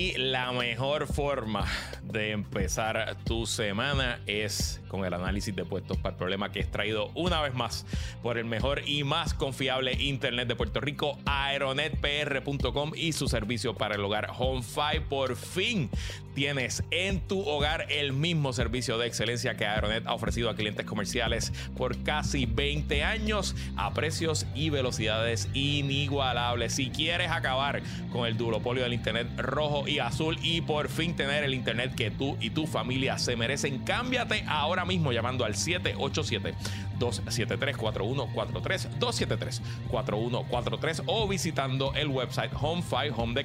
Y la mejor forma de empezar tu semana es con el análisis de puestos para el problema que es traído una vez más por el mejor y más confiable Internet de Puerto Rico, aeronetpr.com y su servicio para el hogar HomeFi. Por fin tienes en tu hogar el mismo servicio de excelencia que Aeronet ha ofrecido a clientes comerciales por casi 20 años a precios y velocidades inigualables. Si quieres acabar con el duopolio del Internet rojo y azul y por fin tener el Internet que tú y tu familia se merecen, cámbiate ahora mismo llamando al 787 273-4143, 273-4143 o visitando el website HomeFi, home de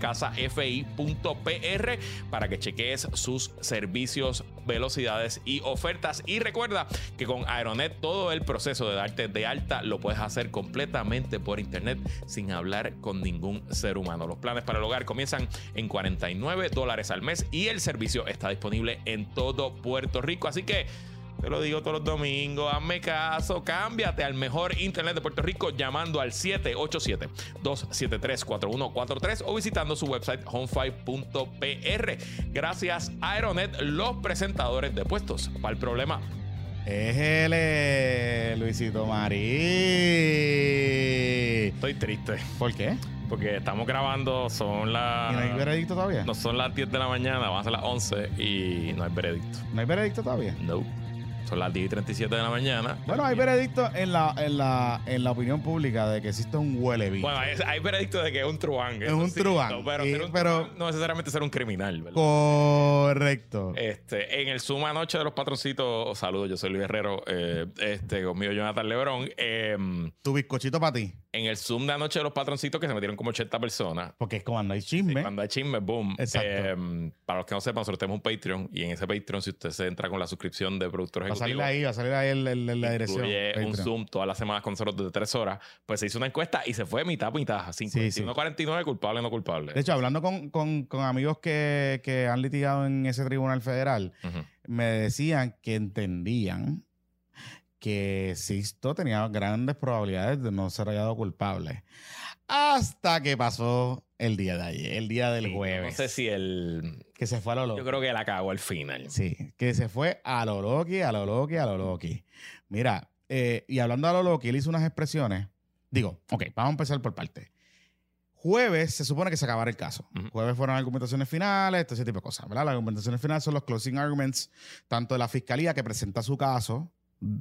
para que cheques sus servicios, velocidades y ofertas. Y recuerda que con Aeronet todo el proceso de darte de alta lo puedes hacer completamente por internet sin hablar con ningún ser humano. Los planes para el hogar comienzan en 49 dólares al mes y el servicio está disponible en todo Puerto Rico. Así que te lo digo todos los domingos. Hazme caso. Cámbiate al mejor internet de Puerto Rico llamando al 787-273-4143 o visitando su website home5.pr. Gracias, Aeronet, los presentadores de puestos. para el problema? Es el eh, Luisito Marí. Estoy triste. ¿Por qué? Porque estamos grabando, son las. ¿Y no hay veredicto todavía? No son las 10 de la mañana, van a ser las 11 y no hay veredicto. ¿No hay veredicto todavía? No. Son las 10 y 37 de la mañana. Bueno, hay veredicto en la, en la, en la opinión pública de que existe un huele Bueno, hay, hay, veredicto de que es un truán. Es un truán. pero, no necesariamente ser un criminal, ¿verdad? Correcto. Este, en el Zoom anoche de los patroncitos, saludos, yo soy Luis Herrero, eh, este, conmigo Jonathan Lebrón. Em, tu bizcochito para ti. En el Zoom de anoche de los patroncitos que se metieron como 80 personas. Porque es cuando hay chisme. cuando hay chisme, boom. Exacto. Em, para los que no sepan, nosotros tenemos un Patreon y en ese Patreon, si usted se entra con la suscripción de productores va a salir ahí, va a salir ahí el, la dirección. un Zoom todas las semanas con nosotros de tres horas. Pues se hizo una encuesta y se fue mitad mitad. 51-49 culpable no culpable. De hecho, hablando con, con, con amigos que, que, han litigado en ese tribunal federal, me decían que entendían que Sisto tenía grandes probabilidades de no ser hallado culpable. Hasta que pasó el día de ayer, el día del jueves. No sé si el. Que se fue a lo loki. Yo creo que la cagó al final. Sí, que se fue a lo loki, a lo loki, a lo loki. Mira, eh, y hablando a lo loki, él hizo unas expresiones. Digo, ok, vamos a empezar por parte. Jueves se supone que se acabará el caso. Jueves fueron argumentaciones finales, todo ese tipo de cosas, ¿verdad? Las argumentaciones finales son los closing arguments, tanto de la fiscalía que presenta su caso,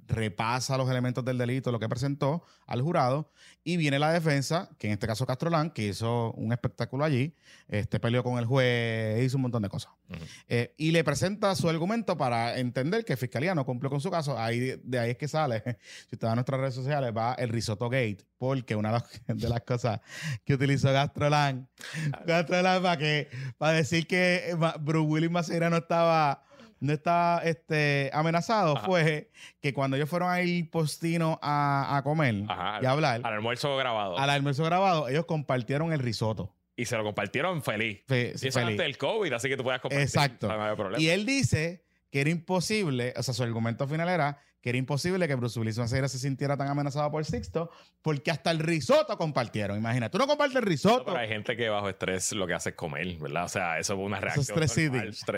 repasa los elementos del delito, lo que presentó al jurado, y viene la defensa, que en este caso Castrolán, que hizo un espectáculo allí, este peleó con el juez, hizo un montón de cosas. Eh, y le presenta su argumento para entender que Fiscalía no cumplió con su caso. Ahí, de ahí es que sale, si usted va a nuestras redes sociales, va el risotto gate, porque una de las cosas que utilizó Gastrolán, Gastrolán para, que, para decir que Bruce Willis Maceira no estaba no está este, amenazado fue que cuando ellos fueron a ir postino a, comer y a hablar. Al almuerzo grabado. Al almuerzo grabado, ellos compartieron el risotto. Y se lo compartieron feliz. y eso antes del COVID, así que tú puedes compartir. Exacto. y él dice que era imposible, o sea, su argumento final era que era imposible que Bruce Willis se sintiera tan amenazado por Sixto, porque hasta el risotto compartieron. Imagina, tú no compartes el risotto. pero hay gente que bajo estrés lo que hace es comer, ¿verdad? O sea, eso fue una reacción. Eso es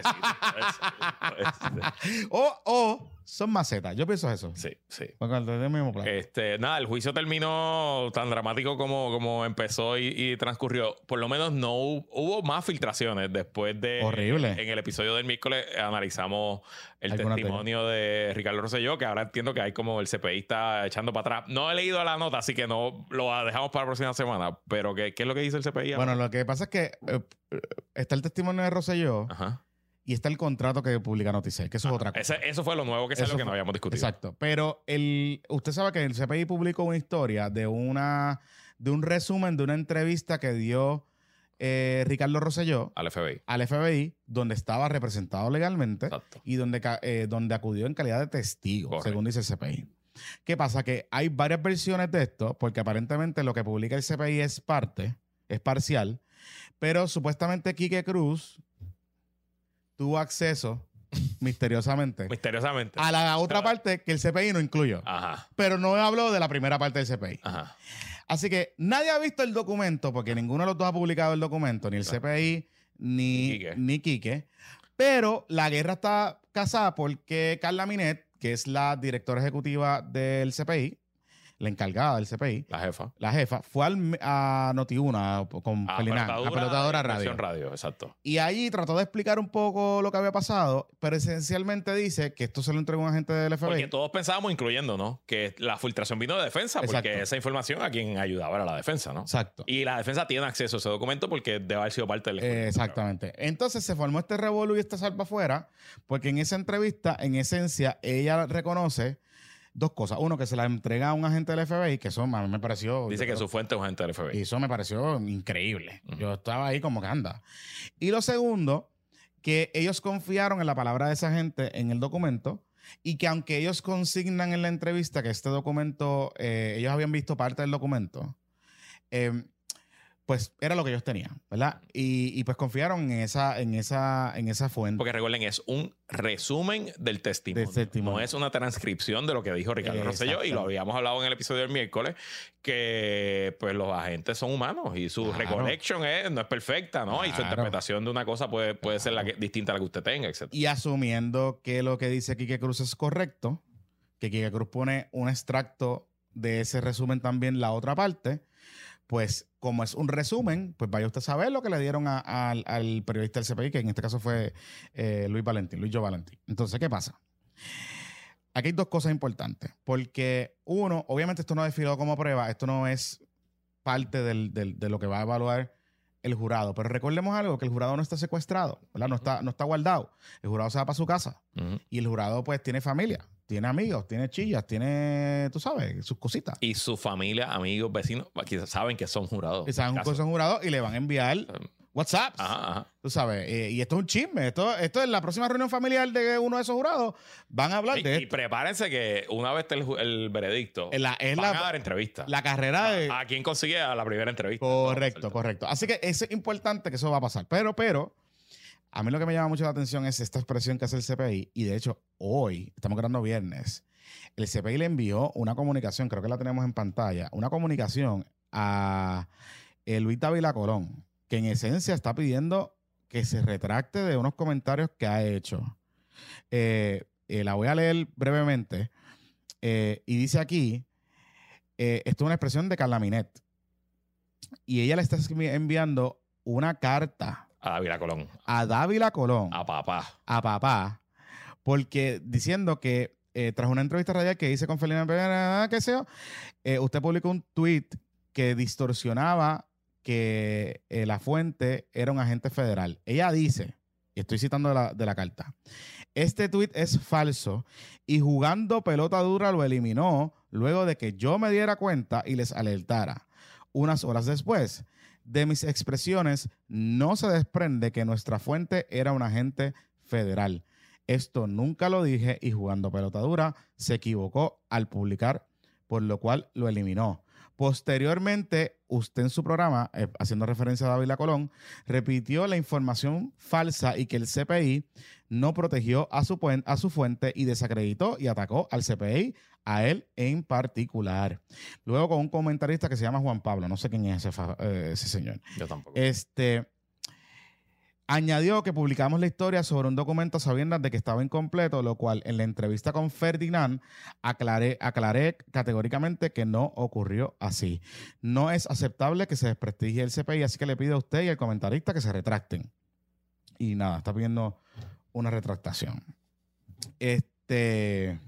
o, o son macetas. Yo pienso eso. Sí, sí. mismo Este, nada, el juicio terminó tan dramático como, como empezó y, transcurrió. Por lo menos no hubo, más filtraciones después de. Horrible. En el episodio del miércoles analizamos el testimonio de Ricardo Rosselló, que ahora entiendo que hay como el CPI está echando para atrás. No he leído la nota, así que no lo dejamos para la próxima semana. Pero ¿qué, qué es lo que dice el CPI? Bueno, lo que pasa es que eh, está el testimonio de Rosselló. Ajá y está el contrato que publica Noticel, que eso es otra cosa. eso fue lo nuevo que salió que no habíamos discutido. Exacto. Pero el, usted sabe que el CPI publicó una historia de, una, de un resumen de una entrevista que dio eh, Ricardo Rosselló al FBI. Al FBI, donde estaba representado legalmente y donde, eh, donde acudió en calidad de testigo, según dice el CPI. ¿Qué pasa? Que hay varias versiones de esto, porque aparentemente lo que publica el CPI es parte, es parcial, pero supuestamente Quique Cruz tuvo acceso misteriosamente. misteriosamente. A la otra parte que el CPI no incluyó. Ajá. Pero no habló de la primera parte del CPI. Así que nadie ha visto el documento porque ninguno de los dos ha publicado el documento, ni el CPI ni, Ni Quique. ni Quique. Pero la guerra está casada porque Carla Minet, que es la directora ejecutiva del CPI, la encargada del CPI, La jefa. la jefa, fue al, a Noti1 con Ah, Felinán, a Pelotadora Radio. radio, exacto. Y ahí trató de explicar un poco lo que había pasado, pero esencialmente dice que esto se lo entregó un agente del FBI. Porque todos pensábamos, incluyendo, ¿no? Que la filtración vino de defensa, porque Exacto. esa información a quien ayudaba era la defensa, ¿no? Exacto. Y la defensa tiene acceso a ese documento porque debe haber sido parte del Eh, exactamente. Entonces se formó este revolú y esta salva afuera, porque en esa entrevista, en esencia, ella reconoce dos cosas. Uno, que se la entrega a un agente del FBI, que eso a mí me pareció. Dice que creo- su fuente es un agente del Y FBI. eso me pareció increíble. Yo estaba ahí como que anda. Y lo segundo, que ellos confiaron en la palabra de esa gente en el documento y que aunque ellos consignan en la entrevista que este documento, eh, ellos habían visto parte del documento, eh, pues era lo que ellos tenían, ¿verdad? Y, y pues confiaron en esa, en esa, en esa fuente. Porque recuerden, es un resumen del testimonio. Del testimonio. No es una transcripción de lo que dijo Ricardo Rosselló. Y lo habíamos hablado en el episodio del miércoles, que pues los agentes son humanos y su Claro. recollection es, no es perfecta, ¿no? Y su interpretación de una cosa puede, puede ser la que- distinta a la que usted tenga, etc. Y asumiendo que lo que dice Quique Cruz es correcto, que Quique Cruz pone un extracto de ese resumen también la otra parte, pues como es un resumen, pues vaya usted a saber lo que le dieron a- al- al periodista del CPI, que en este caso fue eh, Luis Valentín, Luis Yo Valentín. Entonces, ¿qué pasa? Aquí hay dos cosas importantes, porque uno, obviamente esto no es desfilado como prueba, esto no es parte del- del- de lo que va a evaluar el jurado, pero recordemos algo, que el jurado no está secuestrado, ¿verdad? No está, no está guardado, el jurado se va para su casa y el jurado pues tiene familia, tiene amigos, tiene chillas, tiene, tú sabes, sus cositas. Y su familia, amigos, vecinos, quizás saben que son jurados. Y saben un Caso. cosa jurado y le van a enviar WhatsApp. Ajá, ajá. Tú sabes, eh, y esto es un chisme. Esto, esto es la próxima reunión familiar de uno de esos jurados. Van a hablar de y prepárense que una vez esté el, el veredicto, Es la, es van la- a dar entrevistas. la carrera de. ¿A quién consigue a la primera entrevista? Correcto, correcto. Así que es importante que eso va a pasar. Pero, pero, a mí lo que me llama mucho la atención es esta expresión que hace el CPI. Y de hecho, hoy, estamos grabando viernes, el CPI le envió una comunicación, creo que la tenemos en pantalla, una comunicación a eh, Luis Dávila Colón, que en esencia está pidiendo que se retracte de unos comentarios que ha hecho. Eh, eh, la voy a leer brevemente. Y dice aquí, esto es una expresión de Carla Minet y ella le está enviando una carta A David Colón. a Dávila Colón, A papá. a papá, porque diciendo que eh, tras una entrevista radial que hice con Felina Pérez, yo, eh, usted publicó un tweet que distorsionaba que eh, la fuente era un agente federal. Ella dice, y estoy citando de la, de la carta, este tweet es falso y jugando pelota dura lo eliminó luego de que yo me diera cuenta y les alertara. Unas horas después, de mis expresiones no se desprende que nuestra fuente era un agente federal. Esto nunca lo dije y jugando pelota dura se equivocó al publicar, por lo cual lo eliminó. Posteriormente, usted en su programa, eh, haciendo referencia a Dávila Colón, repitió la información falsa y que el CPI no protegió a su, a su fuente y desacreditó y atacó al CPI, a él en particular. Luego con un comentarista que se llama Juan Pablo, no sé quién es ese, eh, ese señor. Yo tampoco. Este añadió que publicamos la historia sobre un documento sabiendo de que estaba incompleto, lo cual en la entrevista con Ferdinand aclaré, aclaré categóricamente que no ocurrió así. No es aceptable que se desprestigie el CPI, así que le pido a usted y al comentarista que se retracten. Y nada, está pidiendo una retractación. Este.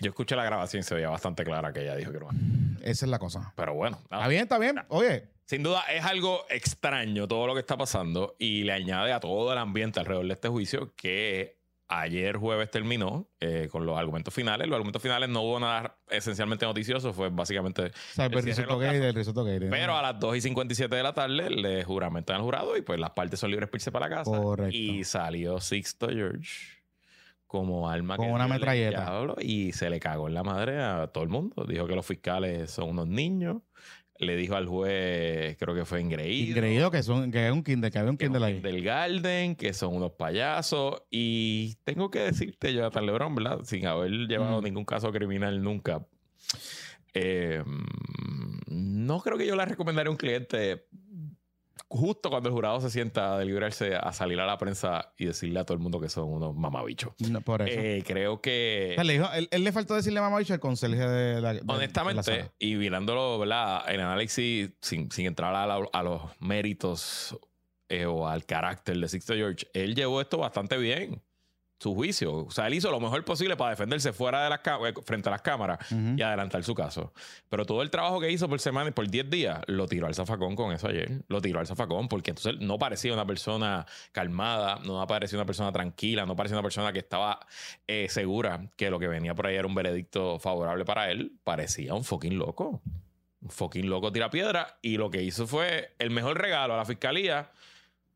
Yo escuché la grabación y se veía bastante clara que ella dijo que una- Esa es la cosa. Pero bueno, nada. Está bien, está bien. Oye, sin duda es algo extraño todo lo que está pasando y le añade a todo el ambiente alrededor de este juicio que ayer jueves terminó eh, con los argumentos finales. Los argumentos finales no hubo nada esencialmente noticioso, fue básicamente o sea, el El cierre de risotto los gay casos. del risotto gay. Pero a las 2 y 57 de la tarde le juramentan al jurado y pues las partes son libres para irse para la casa. Correcto. Y salió Sixto George como alma Con que una metralleta. diablo y se le cagó en la madre a todo el mundo. Dijo que los fiscales son unos niños. Le dijo al juez, creo que fue engreído. Increíble que, son, que es un kinder, que había un que kinder ahí. del Garden, que son unos payasos. Y tengo que decirte, Jonathan Lebron, ¿verdad? Sin haber llevado Mm. ningún caso criminal nunca. eh, no creo que yo le recomendaría a un cliente justo cuando el jurado se sienta a deliberarse a salir a la prensa y decirle a todo el mundo que son unos mamabichos. No, por eso. Eh, creo que. Sea, le dijo- él, él le faltó decirle mamá bicho al conserje de la. de- de la Honestamente, y mirándolo, ¿verdad? En análisis, sin, sin entrar a, la- a los méritos eh, o al carácter de Sixto George, él llevó esto bastante bien. Su juicio. O sea, él hizo lo mejor posible para defenderse fuera de las eh, frente a las cámaras y adelantar su caso. Pero todo el trabajo que hizo por semana y por 10 días lo tiró al zafacón con eso ayer. Lo tiró al zafacón porque entonces no parecía una persona calmada, no parecía una persona tranquila, no parecía una persona que estaba eh, segura que lo que venía por ahí era un veredicto favorable para él. Parecía un fucking loco. Un fucking loco tira piedra. Y lo que hizo fue el mejor regalo a la fiscalía.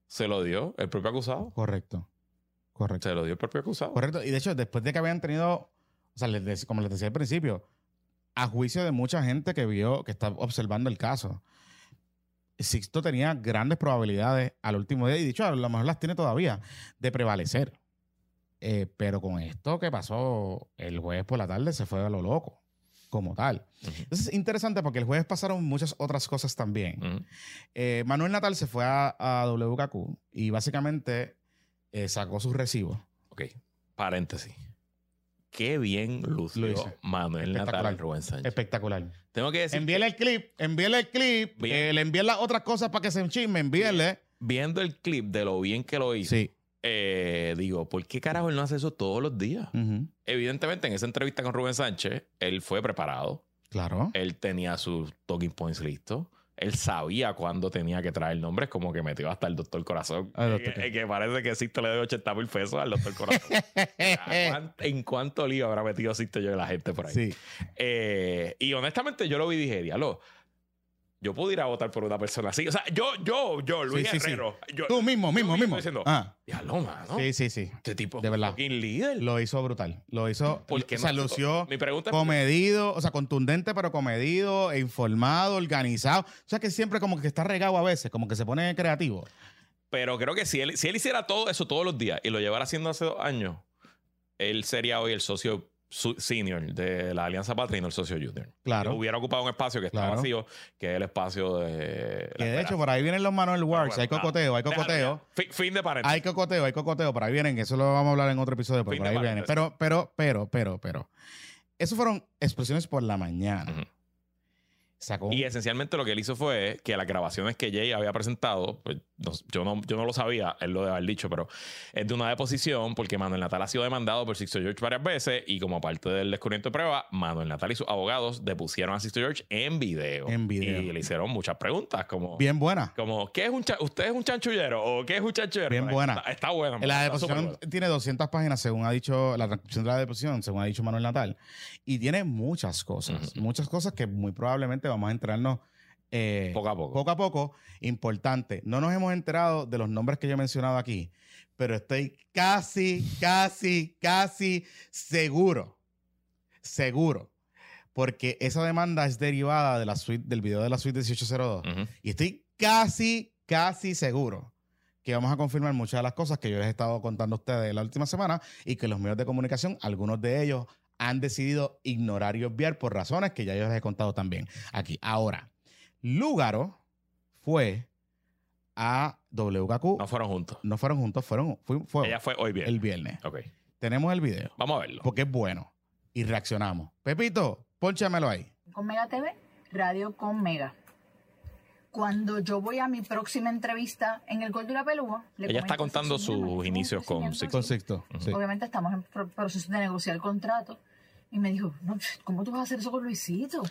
Se lo dio el propio acusado. Correcto. Correcto. Se lo dio el propio acusado. Correcto. Y de hecho, después de que habían tenido, o sea, les como les decía al principio, a juicio de mucha gente que vio, que está observando el caso, Sixto tenía grandes probabilidades al último día, y dicho, a lo mejor las tiene todavía, de prevalecer. Eh, pero con esto que pasó el jueves por la tarde, se fue a lo loco, como tal. Entonces es interesante porque el jueves pasaron muchas otras cosas también. Eh, Manuel Natal se fue a, a WKQ y básicamente eh, sacó sus recibos. Ok, paréntesis. Qué bien lució Lo hice. Manuel Natal Rubén Sánchez. Espectacular. Tengo que decir, Envíele el clip, envíele el clip, eh, le envíen las otras cosas para que se enchisme, envíele. viendo el clip de lo bien que lo hizo, Sí. eh, digo, ¿por qué carajo él no hace eso todos los días? Evidentemente, en esa entrevista con Rubén Sánchez, él fue preparado. Claro. Él tenía sus talking points listos. Él sabía cuándo tenía que traer nombres, como que metió hasta el doctor Corazón. Doctor que, que parece que Sisto le debe 80 mil pesos al doctor Corazón. ¿Cuán- ¿En cuánto lío habrá metido Sisto yo de la gente por ahí? Sí. Eh, y honestamente yo lo vi y dije, diablo, yo puedo ir a votar por una persona así. O sea, yo, yo, yo, Luis Sí, sí, sí. Herrero. Yo, Tú mismo, mismo, mismo diciendo, Ah, diablo, mano. sí, sí, sí. Este tipo De verdad. líder. Lo hizo brutal. Lo hizo. ¿Por qué o sea, no? lució Mi pregunta es, comedido, o sea, contundente, pero comedido, e informado, organizado. O sea, que siempre como que está regado a veces, como que se pone creativo. pero creo que si él, si él hiciera todo eso todos los días y lo llevara haciendo hace dos años, él sería hoy el socio senior de la Alianza Patria y no el socio junior. Claro. Hubiera ocupado un espacio que está Claro. vacío, que es el espacio de... Que de hecho, por ahí vienen los Manuel Works. bueno, hay cocoteo, hay cocoteo. Fin, fin de paréntesis. Hay cocoteo, hay cocoteo. Por ahí vienen, eso lo vamos a hablar en otro episodio, pero por ahí vienen. Pero, pero, pero, pero, pero. Eso fueron expresiones por la mañana. Sacó Y esencialmente lo que él hizo fue que las grabaciones que Jay había presentado, pues, no- yo, no, yo no lo sabía, él lo debe haber dicho, pero es de una deposición porque Manuel Natal ha sido demandado por Sixto George varias veces y como parte del descubrimiento de prueba, Manuel Natal y sus abogados depusieron a Sixto George en video. En video. Y le hicieron muchas preguntas como... bien buena. Como, ¿qué es un ¿usted es un chanchullero? ¿O qué es un chanchullero? Bien buena. Está, está bueno. La deposición tiene 200 páginas, según ha dicho, la transcripción de la deposición, según ha dicho Manuel Natal. Y tiene muchas cosas, muchas cosas que muy probablemente vamos a enterarnos eh, Poco a poco. poco a poco. Importante, no nos hemos enterado de los nombres que yo he mencionado aquí, pero estoy casi, casi, casi seguro, seguro, porque esa demanda es derivada de la suite, del video de la suite 1802. Ujú. Y estoy casi, casi seguro que vamos a confirmar muchas de las cosas que yo les he estado contando a ustedes la última semana y que los medios de comunicación, algunos de ellos, han decidido ignorar y obviar por razones que ya yo les he contado también aquí. Ahora, Lúgaro fue a WKQ. No fueron juntos. No fueron juntos, fueron fue, fue Ella fue hoy bien. el viernes. Ok. Tenemos el video Vamos a verlo. porque es bueno y reaccionamos. Pepito, pónchamelo ahí. con Mega TV, Radio con Mega. Cuando yo voy a mi próxima entrevista en el Gol de la Pelúa, le Ella está contando Sixto, "Mira, sus inicios con Sixto. Con aquí". Sixto. sí. Obviamente estamos en pro- proceso de negociar el contrato. Y me dijo, no, ¿cómo tú vas a hacer eso con Luisito?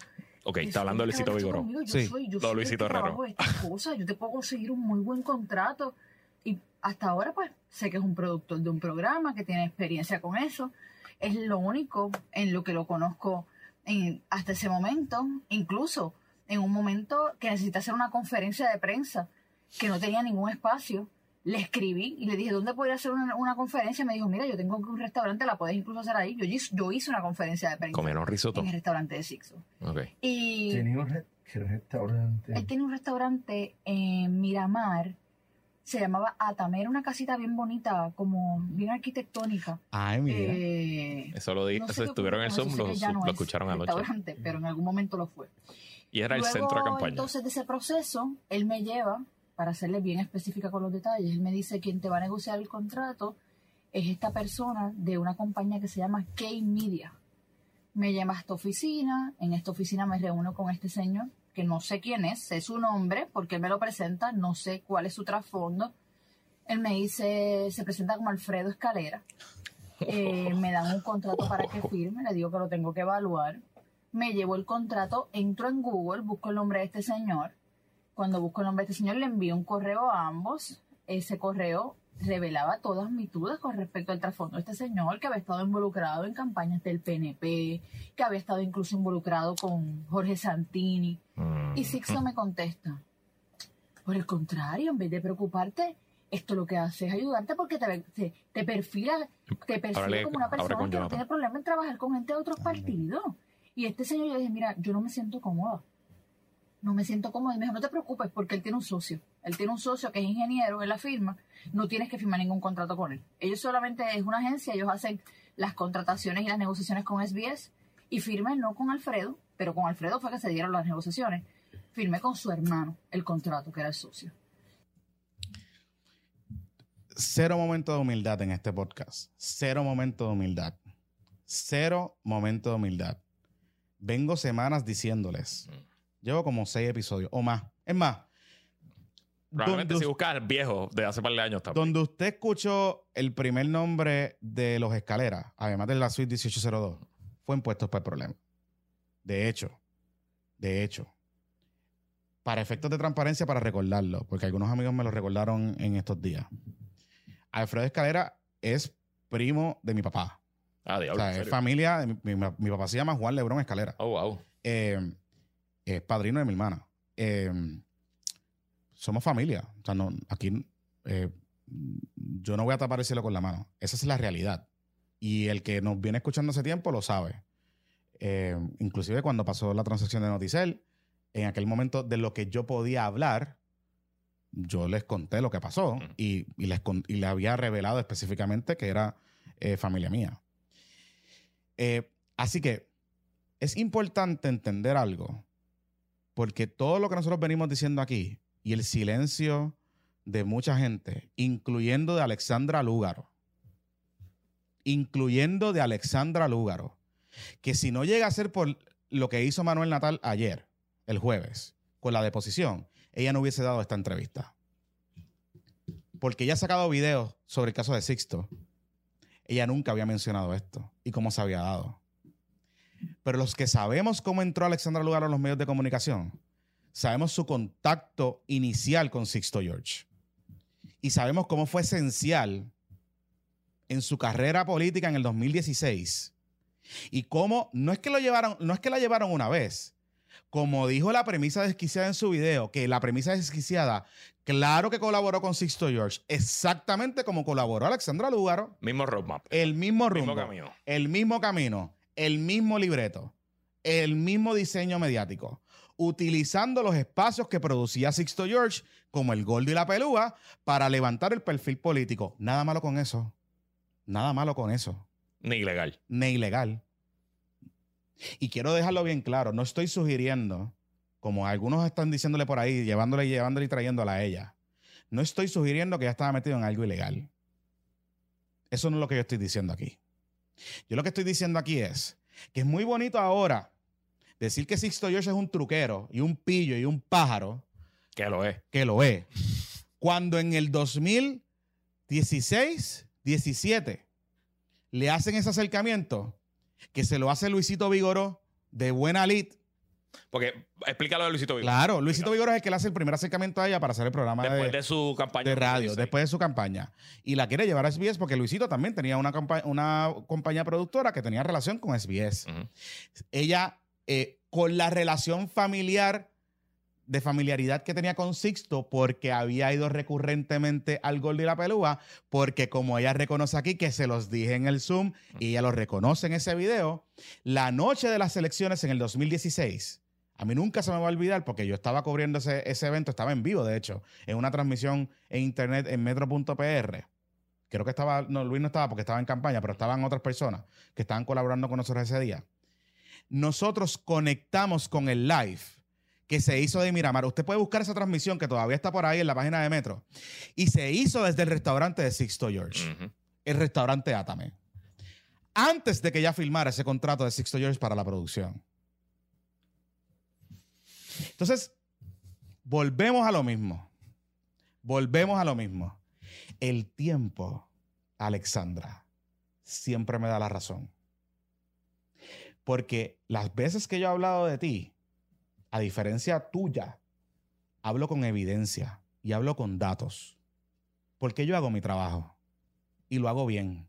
Ok, está hablando de Luisito Vigoró. Yo Sí. soy, yo Lo soy Luisito Herrero. trabajo estas cosas. Yo te puedo conseguir un muy buen contrato. Y hasta ahora, pues, sé que es un productor de un programa, que tiene experiencia con eso. Es lo único en lo que lo conozco en- hasta ese momento. Incluso en un momento que necesité hacer una conferencia de prensa, que no tenía ningún espacio, le escribí y le dije, ¿dónde podría hacer una, una conferencia? Me dijo, mira, yo tengo un restaurante, la puedes incluso hacer ahí. Yo, hice- yo hice una conferencia de prensa Comieron risotto. en el restaurante de Sixo. Ok. Y Tenía un re- restaurante. él tiene un restaurante en Miramar, se llamaba Atame, era una casita bien bonita, como bien arquitectónica. Ay, mira. Eh, Eso lo di, no sé estuvieron en el Zoom, lo, no lo es escucharon anoche. restaurante, pero en algún momento lo fue. Y era el Luego, centro de campaña. Entonces, de ese proceso, él me lleva para serle bien específica con los detalles, él me dice quien te va a negociar el contrato es esta persona de una compañía que se llama K-Media. Me llama a esta oficina, en esta oficina me reúno con este señor, que no sé quién es, sé su nombre, porque él me lo presenta, no sé cuál es su trasfondo. Él me dice, se presenta como Alfredo Escalera. Eh, me dan un contrato para que firme, le digo que lo tengo que evaluar. Me llevo el contrato, entro en Google, busco el nombre de este señor. Cuando busco el nombre de este señor, le envío un correo a ambos. Ese correo revelaba todas mis dudas con respecto al trasfondo de este señor, que había estado involucrado en campañas del PNP, que había estado incluso involucrado con Jorge Santini. Mm. Y Sixto me contesta, por el contrario, en vez de preocuparte, esto lo que hace es ayudarte porque te, te, te perfila, te perfila como una persona que no tiene problema en trabajar con gente de otros partidos. Y este señor yo dije, mira, yo no me siento cómoda. No me siento cómoda. Y me dijo, no te preocupes porque él tiene un socio. Él tiene un socio que es ingeniero en la firma. No tienes que firmar ningún contrato con él. Ellos solamente es una agencia, ellos hacen las contrataciones y las negociaciones con SBS y firmen no con Alfredo, pero con Alfredo fue que se dieron las negociaciones. Firmé con su hermano el contrato, que era el socio. Cero momento de humildad en este podcast. Cero momento de humildad. Cero momento de humildad. Vengo semanas diciéndoles. Llevo como seis episodios o más. Es más, Probablemente si buscas viejo de hace par de años también. donde usted escuchó el primer nombre de los escaleras, además de la suite 1802, fue en Puestos para el Problema. De hecho, de hecho, para efectos de transparencia, para recordarlo, porque algunos amigos me lo recordaron en estos días. Alfredo Escalera es primo de mi papá. Ah, O diablo. sea, ¿en es familia. de Mi, mi- mi papá se llama Juan Lebrón Escalera. Oh, wow. Eh, es padrino de mi hermana. Eh, somos familia. O sea, no, aquí eh, yo no voy a tapar el cielo con la mano. Esa es la realidad. Y el que nos viene escuchando hace tiempo lo sabe. Eh, inclusive cuando pasó la transacción de Noticel, en aquel momento de lo que yo podía hablar, yo les conté lo que pasó y, y les, y les había revelado específicamente que era eh, familia mía. Eh, así que es importante entender algo, porque todo lo que nosotros venimos diciendo aquí y el silencio de mucha gente, incluyendo de Alexandra Lúgaro, incluyendo de Alexandra Lúgaro, que si no llega a ser por lo que hizo Manuel Natal ayer, el jueves, con la deposición, ella no hubiese dado esta entrevista. Porque ella ha sacado videos sobre el caso de Sixto. Ella nunca había mencionado esto y cómo se había dado. Pero los que sabemos cómo entró Alexandra Lugaro a los medios de comunicación, sabemos su contacto inicial con Sixto George. Y sabemos cómo fue esencial en su carrera política en el 2016. Y cómo no es que lo llevaron, no es que la llevaron una vez. Como dijo la premisa desquiciada en su video, que la premisa desquiciada, claro que colaboró con Sixto George, exactamente como colaboró Alexandra Lugaro, Mismo roadmap. el mismo Mismo rumbo, camino. el mismo camino, el mismo libreto, el mismo diseño mediático, utilizando los espacios que producía Sixto George, como el Gordo y la Pelúa, para levantar el perfil político. Nada malo con eso. Nada malo con eso. Ni ilegal. Ni ilegal. Y quiero dejarlo bien claro, no estoy sugiriendo, como algunos están diciéndole por ahí, llevándole, llevándole y trayéndola a ella. No estoy sugiriendo que ella estaba metido en algo ilegal. Eso no es lo que yo estoy diciendo aquí. Yo lo que estoy diciendo aquí es que es muy bonito ahora decir que Sixto George es un truquero y un pillo y un pájaro, Que lo es. que lo es, cuando en el 2016, 17, le hacen ese acercamiento que se lo hace Luisito Vigoró de buena lid. Porque explícalo de Luisito Vigoró. Claro, Luisito Vigoró es el que le hace el primer acercamiento a ella para hacer el programa Después de, de su campaña. de radio, 2016. después de su campaña. Y la quiere llevar a SBS porque Luisito también tenía una, una compañía productora que tenía relación con SBS. Ujú. ella, eh, con la relación familiar, de familiaridad que tenía con Sixto, porque había ido recurrentemente al Gordo y la Pelúa, porque como ella reconoce aquí, que se los dije en el Zoom, y ella lo reconoce en ese video, la noche de las elecciones en el 2016, a mí nunca se me va a olvidar, porque yo estaba cubriendo ese, ese evento, estaba en vivo, de hecho, en una transmisión en internet en metro.pr. Creo que estaba, no, Luis no estaba porque estaba en campaña, pero estaban otras personas que estaban colaborando con nosotros ese día nosotros conectamos con el live, que se hizo de Miramar. Usted puede buscar esa transmisión que todavía está por ahí en la página de Metro. Y se hizo desde el restaurante de Sixto George, el restaurante Atame. Antes de que ella firmara ese contrato de Sixto George para la producción. Entonces, volvemos a lo mismo. Volvemos a lo mismo. El tiempo, Alexandra, siempre me da la razón. Porque las veces que yo he hablado de ti, a diferencia tuya, hablo con evidencia y hablo con datos. Porque yo hago mi trabajo y lo hago bien.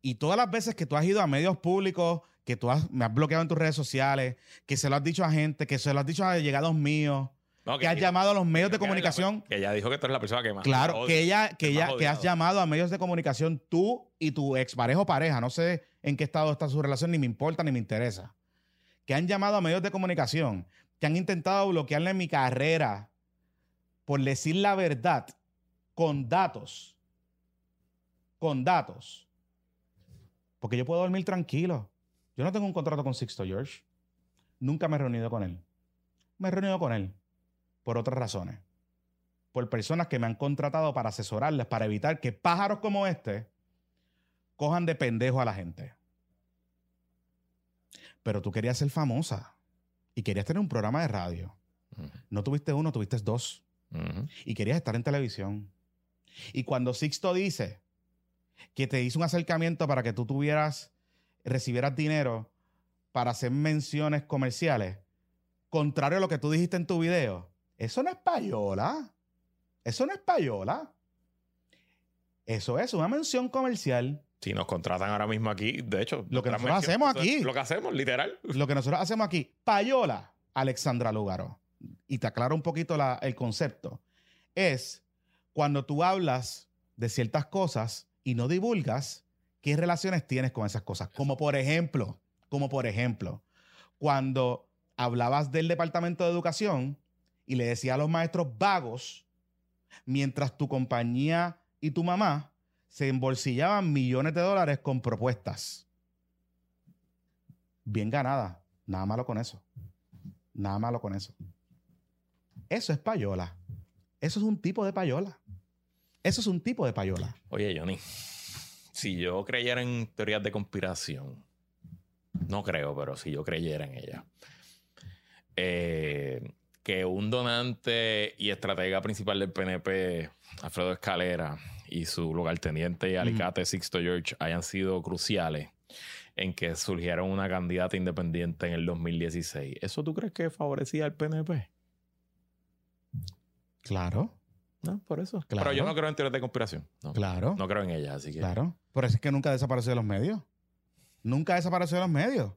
Y todas las veces que tú has ido a medios públicos, que tú has, me has bloqueado en tus redes sociales, que se lo has dicho a gente, que se lo has dicho a llegados míos, No, que has llamado a los medios de comunicación. Que ella dijo que tú eres la persona que más. Claro, que ella, que el ella, que has llamado a medios de comunicación tú y tu expareja o pareja, no sé en qué estado está su relación, ni me importa ni me interesa. Que han llamado a medios de comunicación, que han intentado bloquearle mi carrera por decir la verdad con datos. Con datos. Porque yo puedo dormir tranquilo. Yo no tengo un contrato con Sixto George. Nunca me he reunido con él. Me he reunido con él por otras razones por personas que me han contratado para asesorarles, para evitar que pájaros como este cojan de pendejo a la gente. Pero tú querías ser famosa y querías tener un programa de radio. No tuviste uno, tuviste dos. Y querías estar en televisión. Y cuando Sixto dice que te hizo un acercamiento para que tú tuvieras, recibieras dinero para hacer menciones comerciales, contrario a lo que tú dijiste en tu video, eso no es payola. Eso no es payola. Eso es una mención comercial. Si nos contratan ahora mismo aquí, de hecho, Lo que nosotros hacemos aquí. Lo que hacemos, literal. Lo que nosotros hacemos aquí, payola, Alexandra Lugaro. Y te aclaro un poquito la- el concepto. Es cuando tú hablas de ciertas cosas y no divulgas qué relaciones tienes con esas cosas. Como por ejemplo, como por ejemplo, cuando hablabas del Departamento de Educación y le decías a los maestros vagos, mientras tu compañía y tu mamá se embolsillaban millones de dólares con propuestas. Bien ganada. Nada malo con eso. Nada malo con eso. Eso es payola. Eso es un tipo de payola. Eso es un tipo de payola. Oye, Johnny, si yo creyera en teorías de conspiración, no creo, pero si yo creyera en ellas, eh, que un donante y estratega principal del PNP, Alfredo Escalera, y su lugarteniente y alicate Sixto George hayan sido cruciales en que surgiera una candidata independiente en el 2016, ¿eso tú crees que favorecía al PNP? Claro, No, por eso. Claro. Pero yo no creo en teorías de conspiración. No, claro, no creo en ellas, así que... claro. Por eso es que nunca desapareció de los medios. Nunca desapareció de los medios.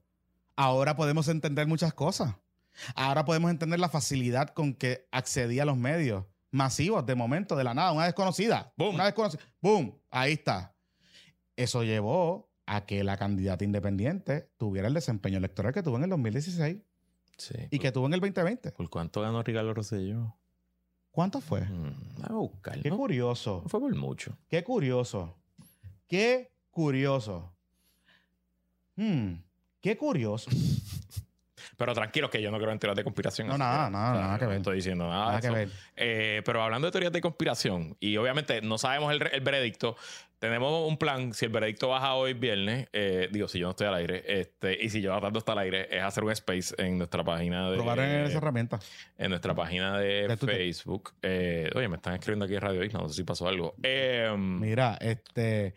Ahora podemos entender muchas cosas. Ahora podemos entender la facilidad con que accedía a los medios masivos de momento, de la nada, una desconocida. Boom. Una desconocida. ¡Boom! Ahí está. Eso llevó a que la candidata independiente tuviera el desempeño electoral que tuvo en el 2016 Sí. y que tuvo en el 2020. ¿Por cuánto ganó Ricardo Rosselló? ¿Cuánto fue? Mm, a buscar. Qué no, curioso. no fue por mucho. Qué curioso. Qué curioso. Hmm, qué curioso. Pero tranquilos que yo no creo en teorías de conspiración. No, así nada, que, nada, nada que no ver. estoy diciendo nada. Nada de que eso. ver. Eh, pero hablando de teorías de conspiración, y obviamente no sabemos el, el veredicto, tenemos un plan. Si el veredicto baja hoy viernes, eh, digo, si yo no estoy al aire, este, y si yo tanto está al aire, es hacer un space en nuestra página de. Probar en esa herramienta. en nuestra página de. Facebook. Eh, oye, me están escribiendo aquí en Radio Isla, no sé si pasó algo. Eh, Mira, este,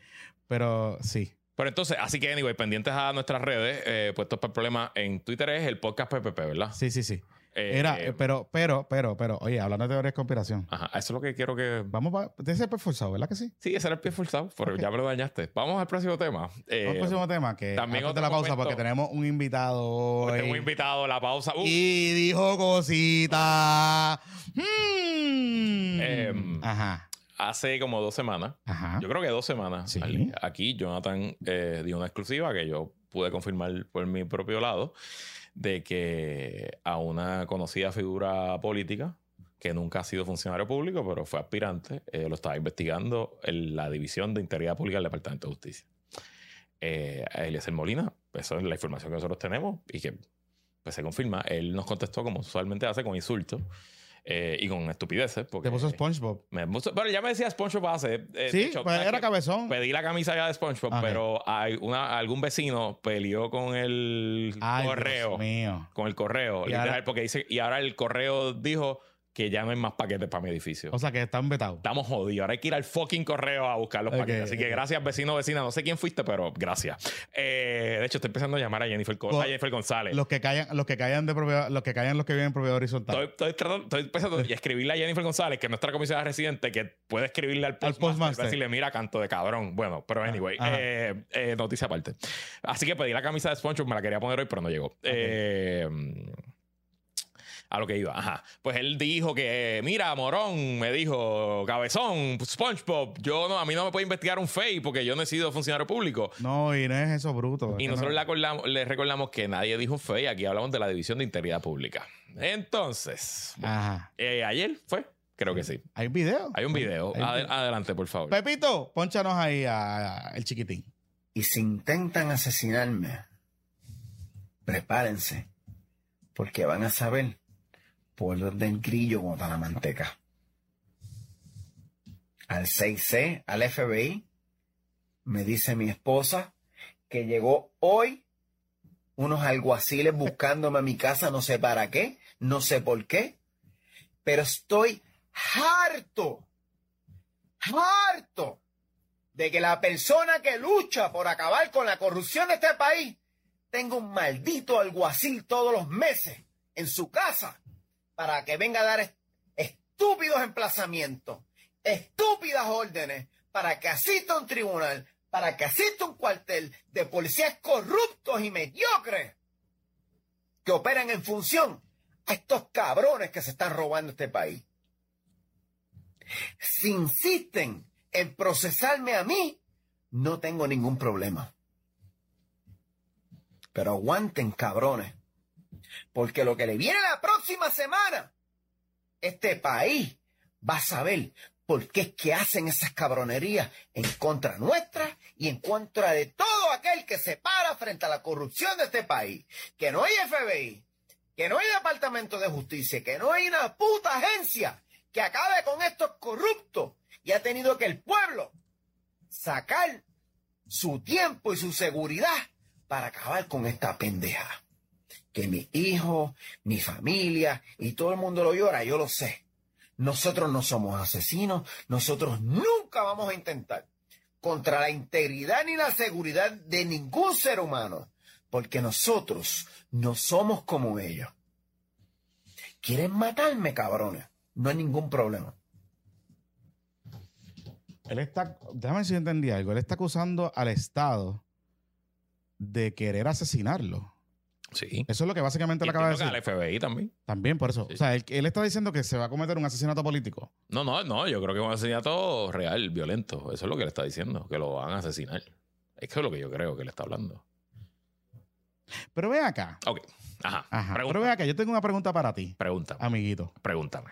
pero sí. Pero entonces, así que, anyway, pendientes a nuestras redes, eh, puestos para el problema, en Twitter es el podcast PPP, ¿verdad? Sí, sí, sí. Eh, Era, eh, pero, pero, pero, pero, oye, hablando de teorías de conspiración. Ajá, eso es lo que quiero que. Vamos a. Tiene que ser forzado, ¿verdad que sí? Sí, ese era el pie forzado, pero ya me lo dañaste. Vamos al próximo tema. Eh, Vamos al próximo tema, que también otro la pausa, momento- porque tenemos un invitado hoy. tengo invitado a la pausa. Uh, Y dijo cosita. Hmm. Em, Ajá. Hace como dos semanas, Ajá. yo creo que dos semanas, Sí. Aquí Jonathan eh, dio una exclusiva que yo pude confirmar por mi propio lado, de que a una conocida figura política, que nunca ha sido funcionario público, pero fue aspirante, eh, lo estaba investigando en la División de Integridad Pública del Departamento de Justicia. Eh, Eliezer Molina, eso es la información que nosotros tenemos y que pues se confirma. Él nos contestó como usualmente hace, con insultos eh, y con estupideces. Porque Te puso SpongeBob. me puso- pero ya me decía SpongeBob hace. eh, Sí, hecho, pues ¿sabes era cabezón. Pedí la camisa ya de SpongeBob, pero hay una, algún vecino peleó con el Ay, correo. Dios mío. Con el correo, Y literal, ahora- porque dice, y ahora el correo dijo que ya no hay más paquetes para mi edificio. O sea, que están vetados. Estamos jodidos. Ahora hay que ir al fucking correo a buscar los paquetes. Así que gracias, vecino, vecina. No sé quién fuiste, pero gracias. Eh, de hecho, estoy empezando a llamar a Jennifer, a Jennifer González. Los que callan, los que callan de propiedad, los que callan los que viven en propiedad horizontal. Estoy, estoy tratando, estoy empezando y escribirle a Jennifer González, que es nuestra comisionada residente, que puede escribirle al postmaster, postmaster. para decirle, mira, canto de cabrón. Bueno, pero anyway, eh, eh, noticia aparte. Así que pedí la camisa de SpongeBob, me la quería poner hoy, pero no llegó. Eh, a lo que iba, ajá. Pues él dijo que, mira, morón, me dijo, cabezón, SpongeBob, yo no, a mí no me puede investigar un FEI porque yo no he sido funcionario público. No, y no es eso bruto. Y Es nosotros no- le, acordamos- le recordamos que nadie dijo FEI, aquí hablamos de la División de Integridad Pública. Entonces, Ajá. eh, ayer fue, creo que sí. ¿Hay un video? Hay un video. Hay un Ade- video. adelante, por favor. Pepito, ponchanos ahí a, a el chiquitín. Y si intentan asesinarme, prepárense, porque van a saber por dónde el grillo bota la manteca. Al 6C, al FBI, me dice mi esposa que llegó hoy unos alguaciles buscándome a mi casa, no sé para qué, no sé por qué, pero estoy harto, harto de que la persona que lucha por acabar con la corrupción de este país tenga un maldito alguacil todos los meses en su casa para que venga a dar est- estúpidos emplazamientos, estúpidas órdenes, para que asista un tribunal, para que asista un cuartel de policías corruptos y mediocres que operan en función a estos cabrones que se están robando este país. Si insisten en procesarme a mí, no tengo ningún problema. Pero aguanten, cabrones. Porque lo que le viene la próxima semana, este país va a saber por qué es que hacen esas cabronerías en contra nuestra y en contra de todo aquel que se para frente a la corrupción de este país. Que no hay FBI, que no hay Departamento de Justicia, que no hay una puta agencia que acabe con estos corruptos y ha tenido que el pueblo sacar su tiempo y su seguridad para acabar con esta pendeja. Que mi hijo, mi familia y todo el mundo lo llora, yo lo sé. Nosotros no somos asesinos, nosotros nunca vamos a intentar contra la integridad ni la seguridad de ningún ser humano, porque nosotros no somos como ellos. ¿Quieren matarme, cabrones? No hay ningún problema. Él está, déjame si entendí algo. Él está acusando al Estado de querer asesinarlo. Sí. Eso es lo que básicamente le acaba de decir. al FBI también. También por eso. Sí. O sea, él, él está diciendo que se va a cometer un asesinato político. No, no, no. Yo creo que es un asesinato real, violento. Eso es lo que le está diciendo, que lo van a asesinar. Es que es lo que yo creo que le está hablando. Pero ve acá. Ok. Ajá. Ajá. Pregunta- Pero ve acá, yo tengo una pregunta para ti, Pregúntame. amiguito. Pregúntame.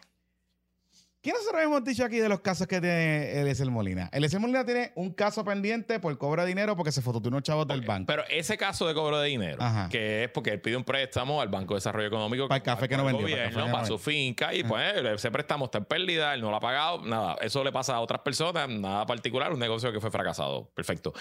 ¿Qué nosotros hemos dicho aquí de los casos que tiene Eliezer Molina? Eliezer Molina tiene un caso pendiente por cobro de dinero porque se fotó unos chavos del banco. Pero ese caso de cobro de dinero, Ajá. que es porque él pide un préstamo al Banco de Desarrollo Económico Para el café que no vendió, gobierno, para, su finca, y pues ese préstamo está en pérdida, él no lo ha pagado, nada. Eso le pasa a otras personas, nada particular, un negocio que fue fracasado. Perfecto.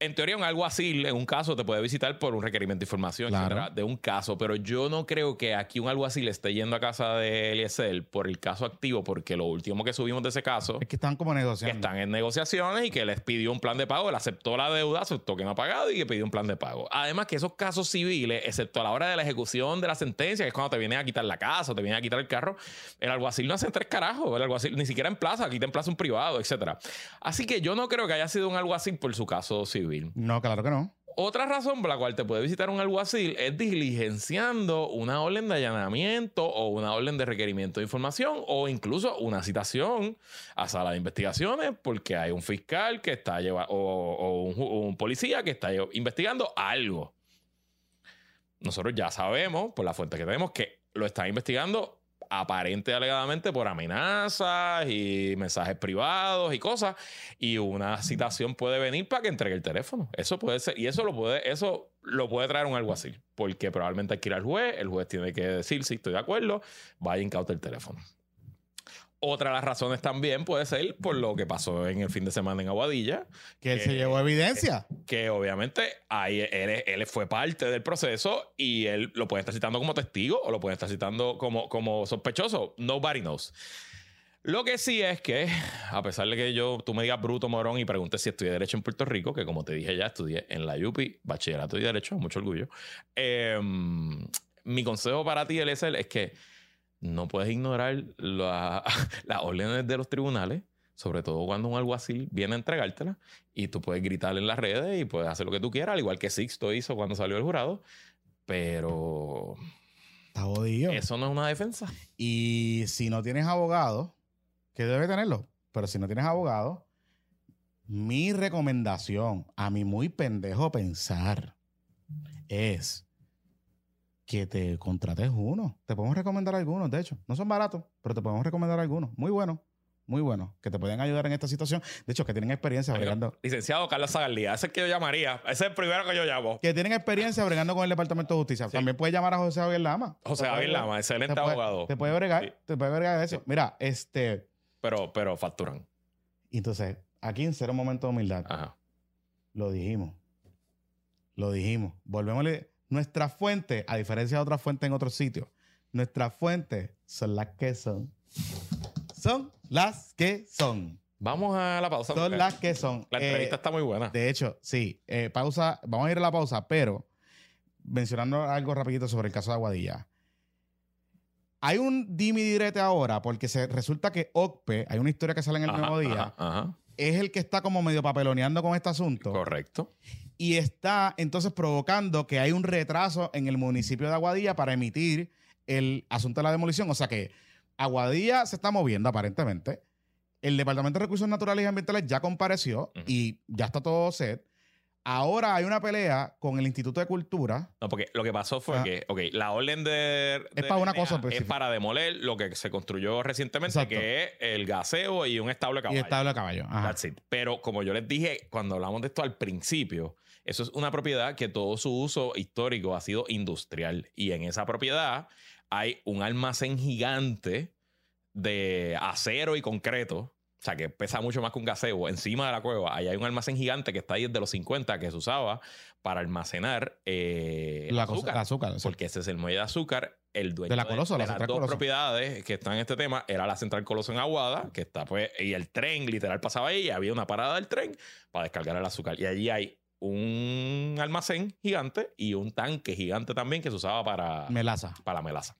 En teoría, un algo así, en un caso, te puede visitar por un requerimiento de información, Claro. etcétera, de un caso, pero yo no creo que aquí un le esté yendo a casa de Eliezer por el caso activo, porque lo último que subimos de ese caso Es que están como que negociando. están en negociaciones y que les pidió un plan de pago. Él aceptó la deuda, aceptó que no ha pagado y que pidió un plan de pago. Además, que esos casos civiles, excepto a la hora de la ejecución de la sentencia, que es cuando te vienen a quitar la casa o te vienen a quitar el carro, el alguacil no hace tres carajos. El alguacil ni siquiera en plaza, aquí te en plaza un privado, etcétera. Así que yo no creo que haya sido un alguacil por su caso civil. No, claro que no. Otra razón por la cual te puede visitar un alguacil es diligenciando una orden de allanamiento o una orden de requerimiento de información o incluso una citación a sala de investigaciones porque hay un fiscal que está llevando o, o un, un policía que está investigando algo. Nosotros ya sabemos, por la fuente que tenemos, que lo están investigando aparente y alegadamente por amenazas y mensajes privados y cosas. Y una citación puede venir para que entregue el teléfono. Eso puede ser, y eso lo puede, eso lo puede traer un alguacil, porque probablemente hay que ir al juez, el juez tiene que decir si estoy de acuerdo, vaya incauta el teléfono. Otra de las razones también puede ser por lo que pasó en el fin de semana en Aguadilla, Que él se llevó evidencia. que obviamente ahí él, él fue parte del proceso y él lo puede estar citando como testigo o lo puede estar citando como, como sospechoso. Nobody knows. Lo que sí es que, a pesar de que yo, tú me digas bruto, morón, y preguntes si estudié Derecho en Puerto Rico, que como te dije ya, estudié en la UPI, Bachillerato y Derecho, mucho orgullo. eh, mi consejo para ti, Eliezer, es que no puedes ignorar la- las órdenes de los tribunales, sobre todo cuando un alguacil viene a entregártela, y tú puedes gritar en las redes y puedes hacer lo que tú quieras, al igual que Sixto hizo cuando salió el jurado, pero Está jodido. eso no es una defensa. Y si no tienes abogado, que debe tenerlo, pero si no tienes abogado, mi recomendación a mi muy pendejo pensar es que te contrates uno. Te podemos recomendar algunos, de hecho. No son baratos, pero te podemos recomendar algunos. Muy buenos, muy buenos, que te pueden ayudar en esta situación. De hecho, que tienen experiencia bregando. Licenciado Carlos Zagaldía, ese es el que yo llamaría. Ese es el primero que yo llamo. Que tienen experiencia bregando con el Departamento de Justicia. También puedes llamar a José Javier Lama. José Javier Lama, excelente te puede- abogado. Te puede bregar, Sí. te puede bregar eso. Sí. Mira, este... Pero, pero facturan. Entonces, aquí en cero momento de humildad, Ajá. lo dijimos. Lo dijimos. Volvemos a. Nuestra fuente, a diferencia de otras fuentes en otros sitios, nuestras fuentes son las que son. Son las que son. Vamos a la pausa. Son las que son. La Eh, entrevista está muy buena. de hecho, sí. eh, pausa. Vamos a ir a la pausa, pero mencionando algo rapidito sobre el caso de Aguadilla. Hay un dimi direte ahora porque se resulta que OCPE, hay una historia que sale en el Ajá, nuevo día, ajá, ajá. es el que está como medio papeloneando con este asunto. Correcto. Y está entonces provocando que hay un retraso en el municipio de Aguadilla para emitir el asunto de la demolición. O sea que Aguadilla se está moviendo aparentemente. El Departamento de Recursos Naturales y Ambientales ya compareció y ya está todo set. Ahora hay una pelea con el Instituto de Cultura. No, porque lo que pasó fue Ah. que, ok, la orden de. Es para una cosa Es para demoler lo que se construyó recientemente, Exacto. que es el gaseo y un establo de Y caballo. establo de caballo. Ajá. That's it. Pero como yo les dije cuando hablamos de esto al principio, eso es una propiedad que todo su uso histórico ha sido industrial. Y en esa propiedad hay un almacén gigante de acero y concreto. O sea, que pesa mucho más que un gaseo. Encima de la cueva, ahí hay un almacén gigante que está ahí desde los 50 que se usaba para almacenar eh, La cosa- azúcar. exacto. porque ese es el muelle de azúcar. El dueño De la Coloso, la las Central dos Coloso. propiedades que están en este tema era la Central Coloso en Aguada, que está pues, y el tren literal pasaba ahí y había una parada del tren para descargar el azúcar. Y allí hay un almacén gigante y un tanque gigante también que se usaba para, Melaza. para la melaza.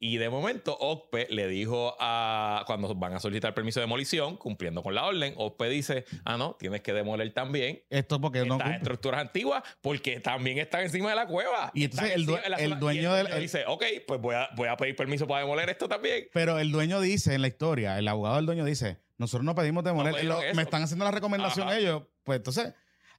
Y de momento, OCPE le dijo a cuando van a solicitar permiso de demolición, cumpliendo con la orden, OCPE dice: Ah, no, tienes que demoler también Esto porque no estas estructuras antiguas porque también están encima de la cueva. Y entonces el due- la el dueño del- dice, ok, pues voy a, voy a pedir permiso para demoler esto también. Pero el dueño dice en la historia, el abogado del dueño dice, nosotros no pedimos demoler, No pedimos Lo- eso. me están haciendo la recomendación Ajá. ellos, pues entonces,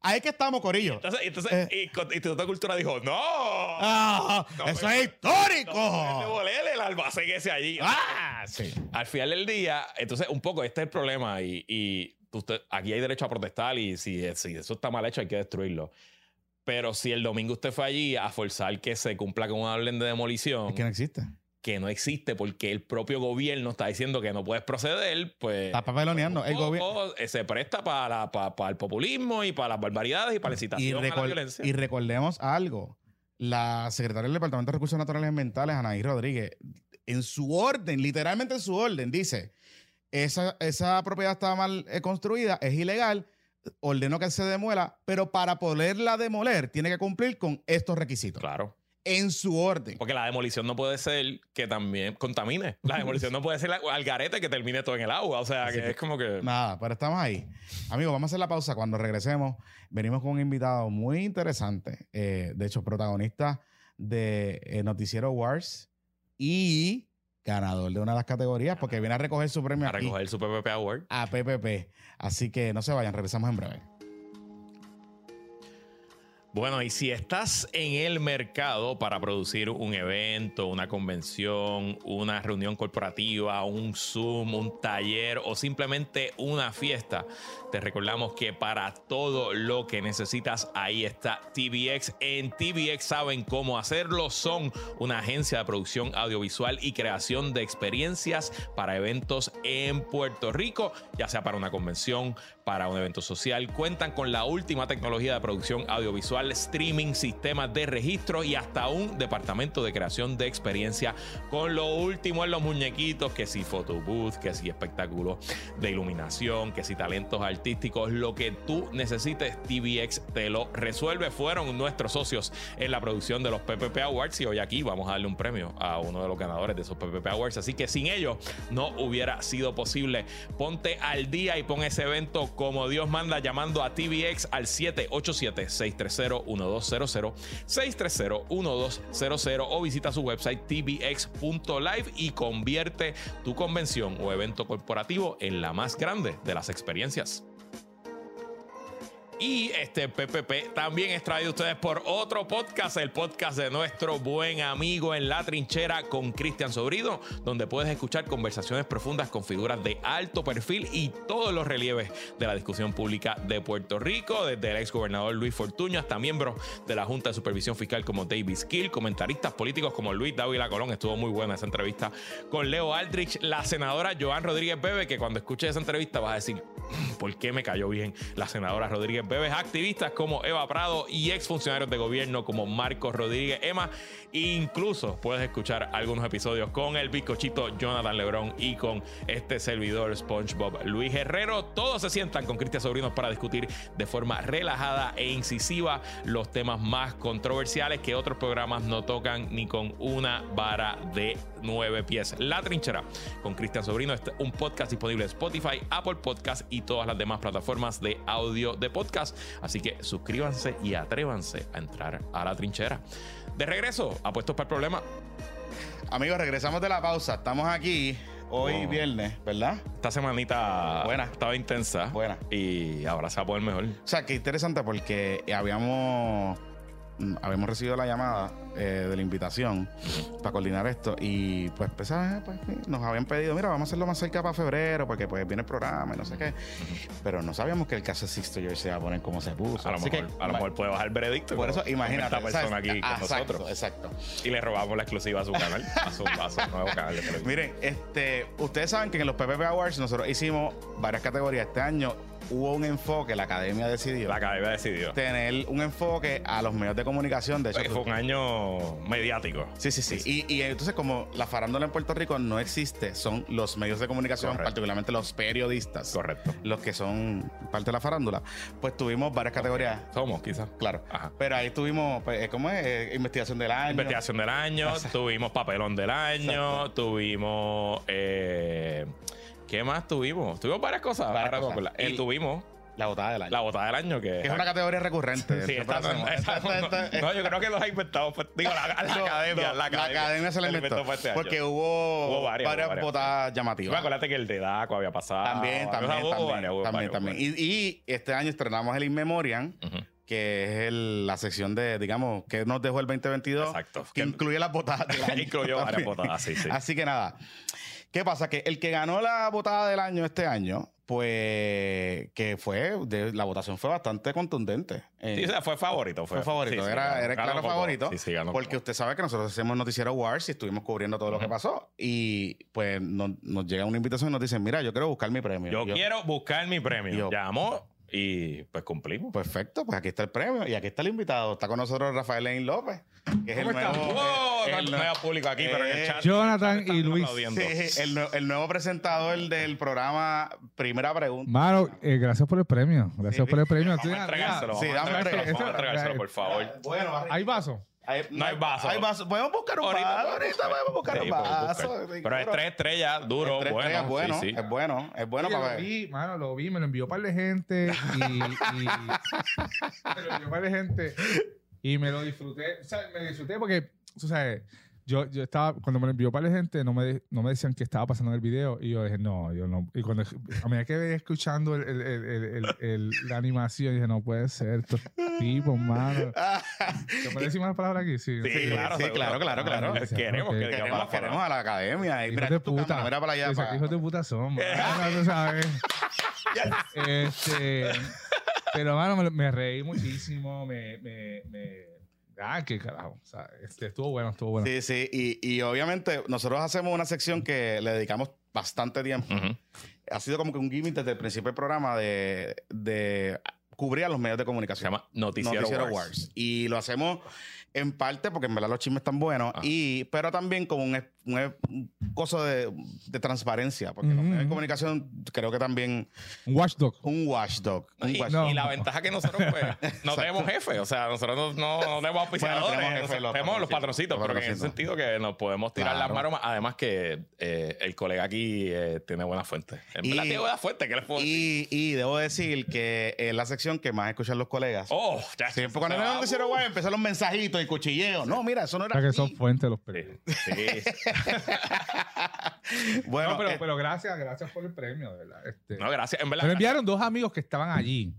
ahí que estamos, Corillo. Entonces, entonces Eh. Instituto de Cultura dijo, no, ¡Ah! No, ¡Eso es histórico! no puedes demoler el almacén ese allí. ¡Ah! Sí. Al final del día, entonces un poco este es el problema y, y usted, aquí hay derecho a protestar y si, si eso está mal hecho hay que destruirlo. Pero si el domingo usted fue allí a forzar que se cumpla con una orden de demolición, Es que no existe. Que no existe porque el propio gobierno está diciendo que no puedes proceder, pues... Está papeloneando. El un poco, gobierno. eh, se presta para, para, para el populismo y para las barbaridades y para la Y, incitación a la violencia. y recordemos algo. La secretaria del Departamento de Recursos Naturales y Ambientales, Anaí Rodríguez, en su orden, literalmente en su orden, dice: esa, esa propiedad está mal eh, construida, es ilegal, ordenó que se demuela, pero para poderla demoler tiene que cumplir con estos requisitos. Claro. En su orden. Porque la demolición no puede ser que también contamine. La demolición no puede ser la- al garete que termine todo en el agua. O sea, que que- es como que... Nada, pero estamos ahí. Amigos, vamos a hacer la pausa. Cuando regresemos, venimos con un invitado muy interesante. eh, de hecho, protagonista de eh, Noticiero Wars y ganador de una de las categorías porque viene a recoger su premio A aquí recoger su PPP Award. a PPP. Así que no se vayan, regresamos en breve. Bueno, y si estás en el mercado para producir un evento, una convención, una reunión corporativa, un Zoom, un taller o simplemente una fiesta, te recordamos que para todo lo que necesitas, ahí está TVX. En TVX saben cómo hacerlo. Son una agencia de producción audiovisual y creación de experiencias para eventos en Puerto Rico, ya sea para una convención, para un evento social. Cuentan con la última tecnología de producción audiovisual, streaming, sistemas de registro y hasta un departamento de creación de experiencia con lo último en los muñequitos, que si photobooth, que si espectáculos de iluminación, que si talentos artísticos, lo que tú necesites, TVX te lo resuelve. Fueron nuestros socios en la producción de los PPP Awards y hoy aquí vamos a darle un premio a uno de los ganadores de esos PPP Awards. Así que sin ellos no hubiera sido posible. Ponte al día y pon ese evento como Dios manda llamando a TVX al 787-630-1200, 630-1200 o visita su website tvx.live y convierte tu convención o evento corporativo en la más grande de las experiencias. Y este PPP también es traído a ustedes por otro podcast, el podcast de nuestro buen amigo en la trinchera con Cristian Sobrido, donde puedes escuchar conversaciones profundas con figuras de alto perfil y todos los relieves de la discusión pública de Puerto Rico, desde el ex gobernador Luis Fortuño hasta miembros de la Junta de Supervisión Fiscal como David Skill, comentaristas políticos como Luis Dávila Colón, estuvo muy buena esa entrevista con Leo Aldrich, la senadora Joan Rodríguez Bebe, que cuando escuches esa entrevista vas a decir, ¿por qué me cayó bien la senadora Rodríguez Bebes, activistas como Eva Prado y exfuncionarios de gobierno como Marcos Rodríguez Emma. Incluso puedes escuchar algunos episodios con el bizcochito Jonathan Lebrón y con este servidor SpongeBob Luis Herrero. Todos se sientan con Cristian Sobrinos para discutir de forma relajada e incisiva los temas más controversiales que otros programas no tocan ni con una vara de nueve pies. La Trinchera con Cristian Sobrino es un podcast disponible en Spotify, Apple Podcast y todas las demás plataformas de audio de podcast. Así que suscríbanse y atrévanse a entrar a la trinchera. De regreso, apuestos para el problema. Amigos, regresamos de la pausa. Estamos aquí hoy Oh. viernes, ¿verdad? Esta semanita Buena. estaba intensa. Buena. Y ahora se va a poder mejor. O sea, qué interesante porque habíamos, habíamos recibido la llamada eh, de la invitación para coordinar esto y pues, pues, pues, nos habían pedido, mira, vamos a hacerlo más cerca para febrero porque pues viene el programa y no sé qué. Pero no sabíamos que el caso Sixto George se iba a poner como se puso. A lo, Así mejor, que, a lo mejor puede bajar el veredicto. por eso, imagínate. Esta persona ¿sabes? aquí con Ah, exacto, nosotros. Exacto. Y le robamos la exclusiva a su canal, a su, a su nuevo canal de televisión. Miren, este, ustedes saben que en los PPP Awards nosotros hicimos varias categorías. Este año hubo un enfoque, la academia decidió La academia decidió. tener un enfoque a los medios de comunicación. De hecho, Fue un año mediático. Sí, sí, sí. Y, y entonces, como la farándula en Puerto Rico no existe, son los medios de comunicación, Correcto. particularmente los periodistas, Correcto. los que son parte de la farándula, pues tuvimos varias categorías. Somos, quizás. Claro. Ajá. Pero ahí tuvimos, pues, eh, ¿cómo es? Eh, investigación del año. Investigación del año, tuvimos papelón del año, tuvimos. eh, ¿Qué más tuvimos? Tuvimos varias cosas. Varias me Y- tuvimos La botada del año. la botada del año, que, que es una categoría recurrente. Sí, esta esta Esta- no- yo creo que los ha inventado. pues, digo, la, la No, academia. no, la academia, se la inventó. fue este porque hubo, Hubo varias, varias, botadas Me llamativas. acuérdate que el de Daco había pasado. También, también, Hubo también, varias, hubo también, también. Y, y este año estrenamos el In Memoriam, que es el- la sección de, digamos, que nos dejó el 2022. Exacto. Que incluye las botadas. Incluyó varias botadas, sí, sí. Así que nada. ¿Qué pasa? Que el que ganó la botada del año este año, pues, que fue, de- la votación fue bastante contundente. Eh, Sí, o sea, fue favorito. Fue, fue favorito, sí, sí, era, ganó claro favorito. Sí, sí, ganó porque usted sabe que nosotros hacemos Noticiero Wars y estuvimos cubriendo todo lo que pasó. Y pues nos, nos llega una invitación y nos dicen, mira, yo quiero buscar mi premio. Yo quiero buscar mi premio. Yo- Llamó y pues cumplimos. Perfecto, pues aquí está el premio y aquí está el invitado. Está con nosotros Rafael Lenín López, que es el nuevo, Wow, eh, el no nue- veo público aquí, pero en el eh, chat. Jonathan y Luis. Sí, el, el nuevo presentador del programa Primera Pregunta. Mano, eh, gracias por el premio. Gracias Sí, por el premio. Vamos a entregárselo, Sí, vamos a dame entregárselo, vamos a entregárselo, por favor. Bueno, ¿Hay vaso? hay, No hay vaso. Hay vaso. Podemos buscar un Ahorita vaso. Ahorita buscar. podemos buscar Sí, un vaso. buscar. Sí, Pero es tres estrellas, duro, Tres bueno. estrellas, bueno, sí, sí. es bueno, es bueno Oye, para lo ver. vi, mano, lo vi, me lo envió un par de gente y, y me lo envió un par de gente y me lo disfruté, o sea, me disfruté porque, tú sabes, yo, yo estaba, cuando me lo envió para la gente, no me, no me decían qué estaba pasando en el video. Y yo dije, no, yo no. Y cuando a medida que veía escuchando el, el, el, el- el- el- la animación, dije, no puede ser. Estos tipos, mano. ¿Se puede decir más palabras aquí? Sí. Sí, claro, sí, claro, claro, claro. Queremos que diga Queremos, queremos a la academia. Y mira, de puta. cámara, mira para allá. Para- hijos de puta son. mano, sabes. Este, pero, mano, me, me reí muchísimo. Me, me, me- Ah, qué carajo. O sea, este, estuvo bueno, estuvo bueno. Sí, sí. Y, y obviamente nosotros hacemos una sección que le dedicamos bastante tiempo. Ha sido como que un gimmick desde el principio del programa de, de cubrir a los medios de Se comunicación. llama Noticiero, Noticiero Wars. Wars. Y lo hacemos en parte porque en verdad los chismes están buenos, Ah. y, pero también como un, un, un coso de, de transparencia, porque los Ujú, medios de comunicación creo que también Un watchdog. un watchdog. Un Y, watchdog. No. y la ventaja que nosotros pues, no tenemos jefe, o sea, nosotros no, no, no tenemos auspiciadores, tenemos jefe, los tenemos los patroncitos, patroncitos, pero en ese patroncitos. sentido que nos podemos tirar Claro. las maromas, además que eh, el colega aquí eh, tiene buena fuente. En Y- verdad tiene buena fuente, ¿qué les puedo decir? Y, y debo decir que es la sección que más escuchan los colegas. Oh, ya. Siempre cuando el va. noticiero web empiezan los mensajitos y cuchilleos. No, mira, eso no O era sea, que son fuentes los periódicos. Sí, bueno, no, pero, eh, pero gracias, gracias por el premio, de verdad. Este, No, gracias. En verdad. me enviaron dos amigos que estaban allí.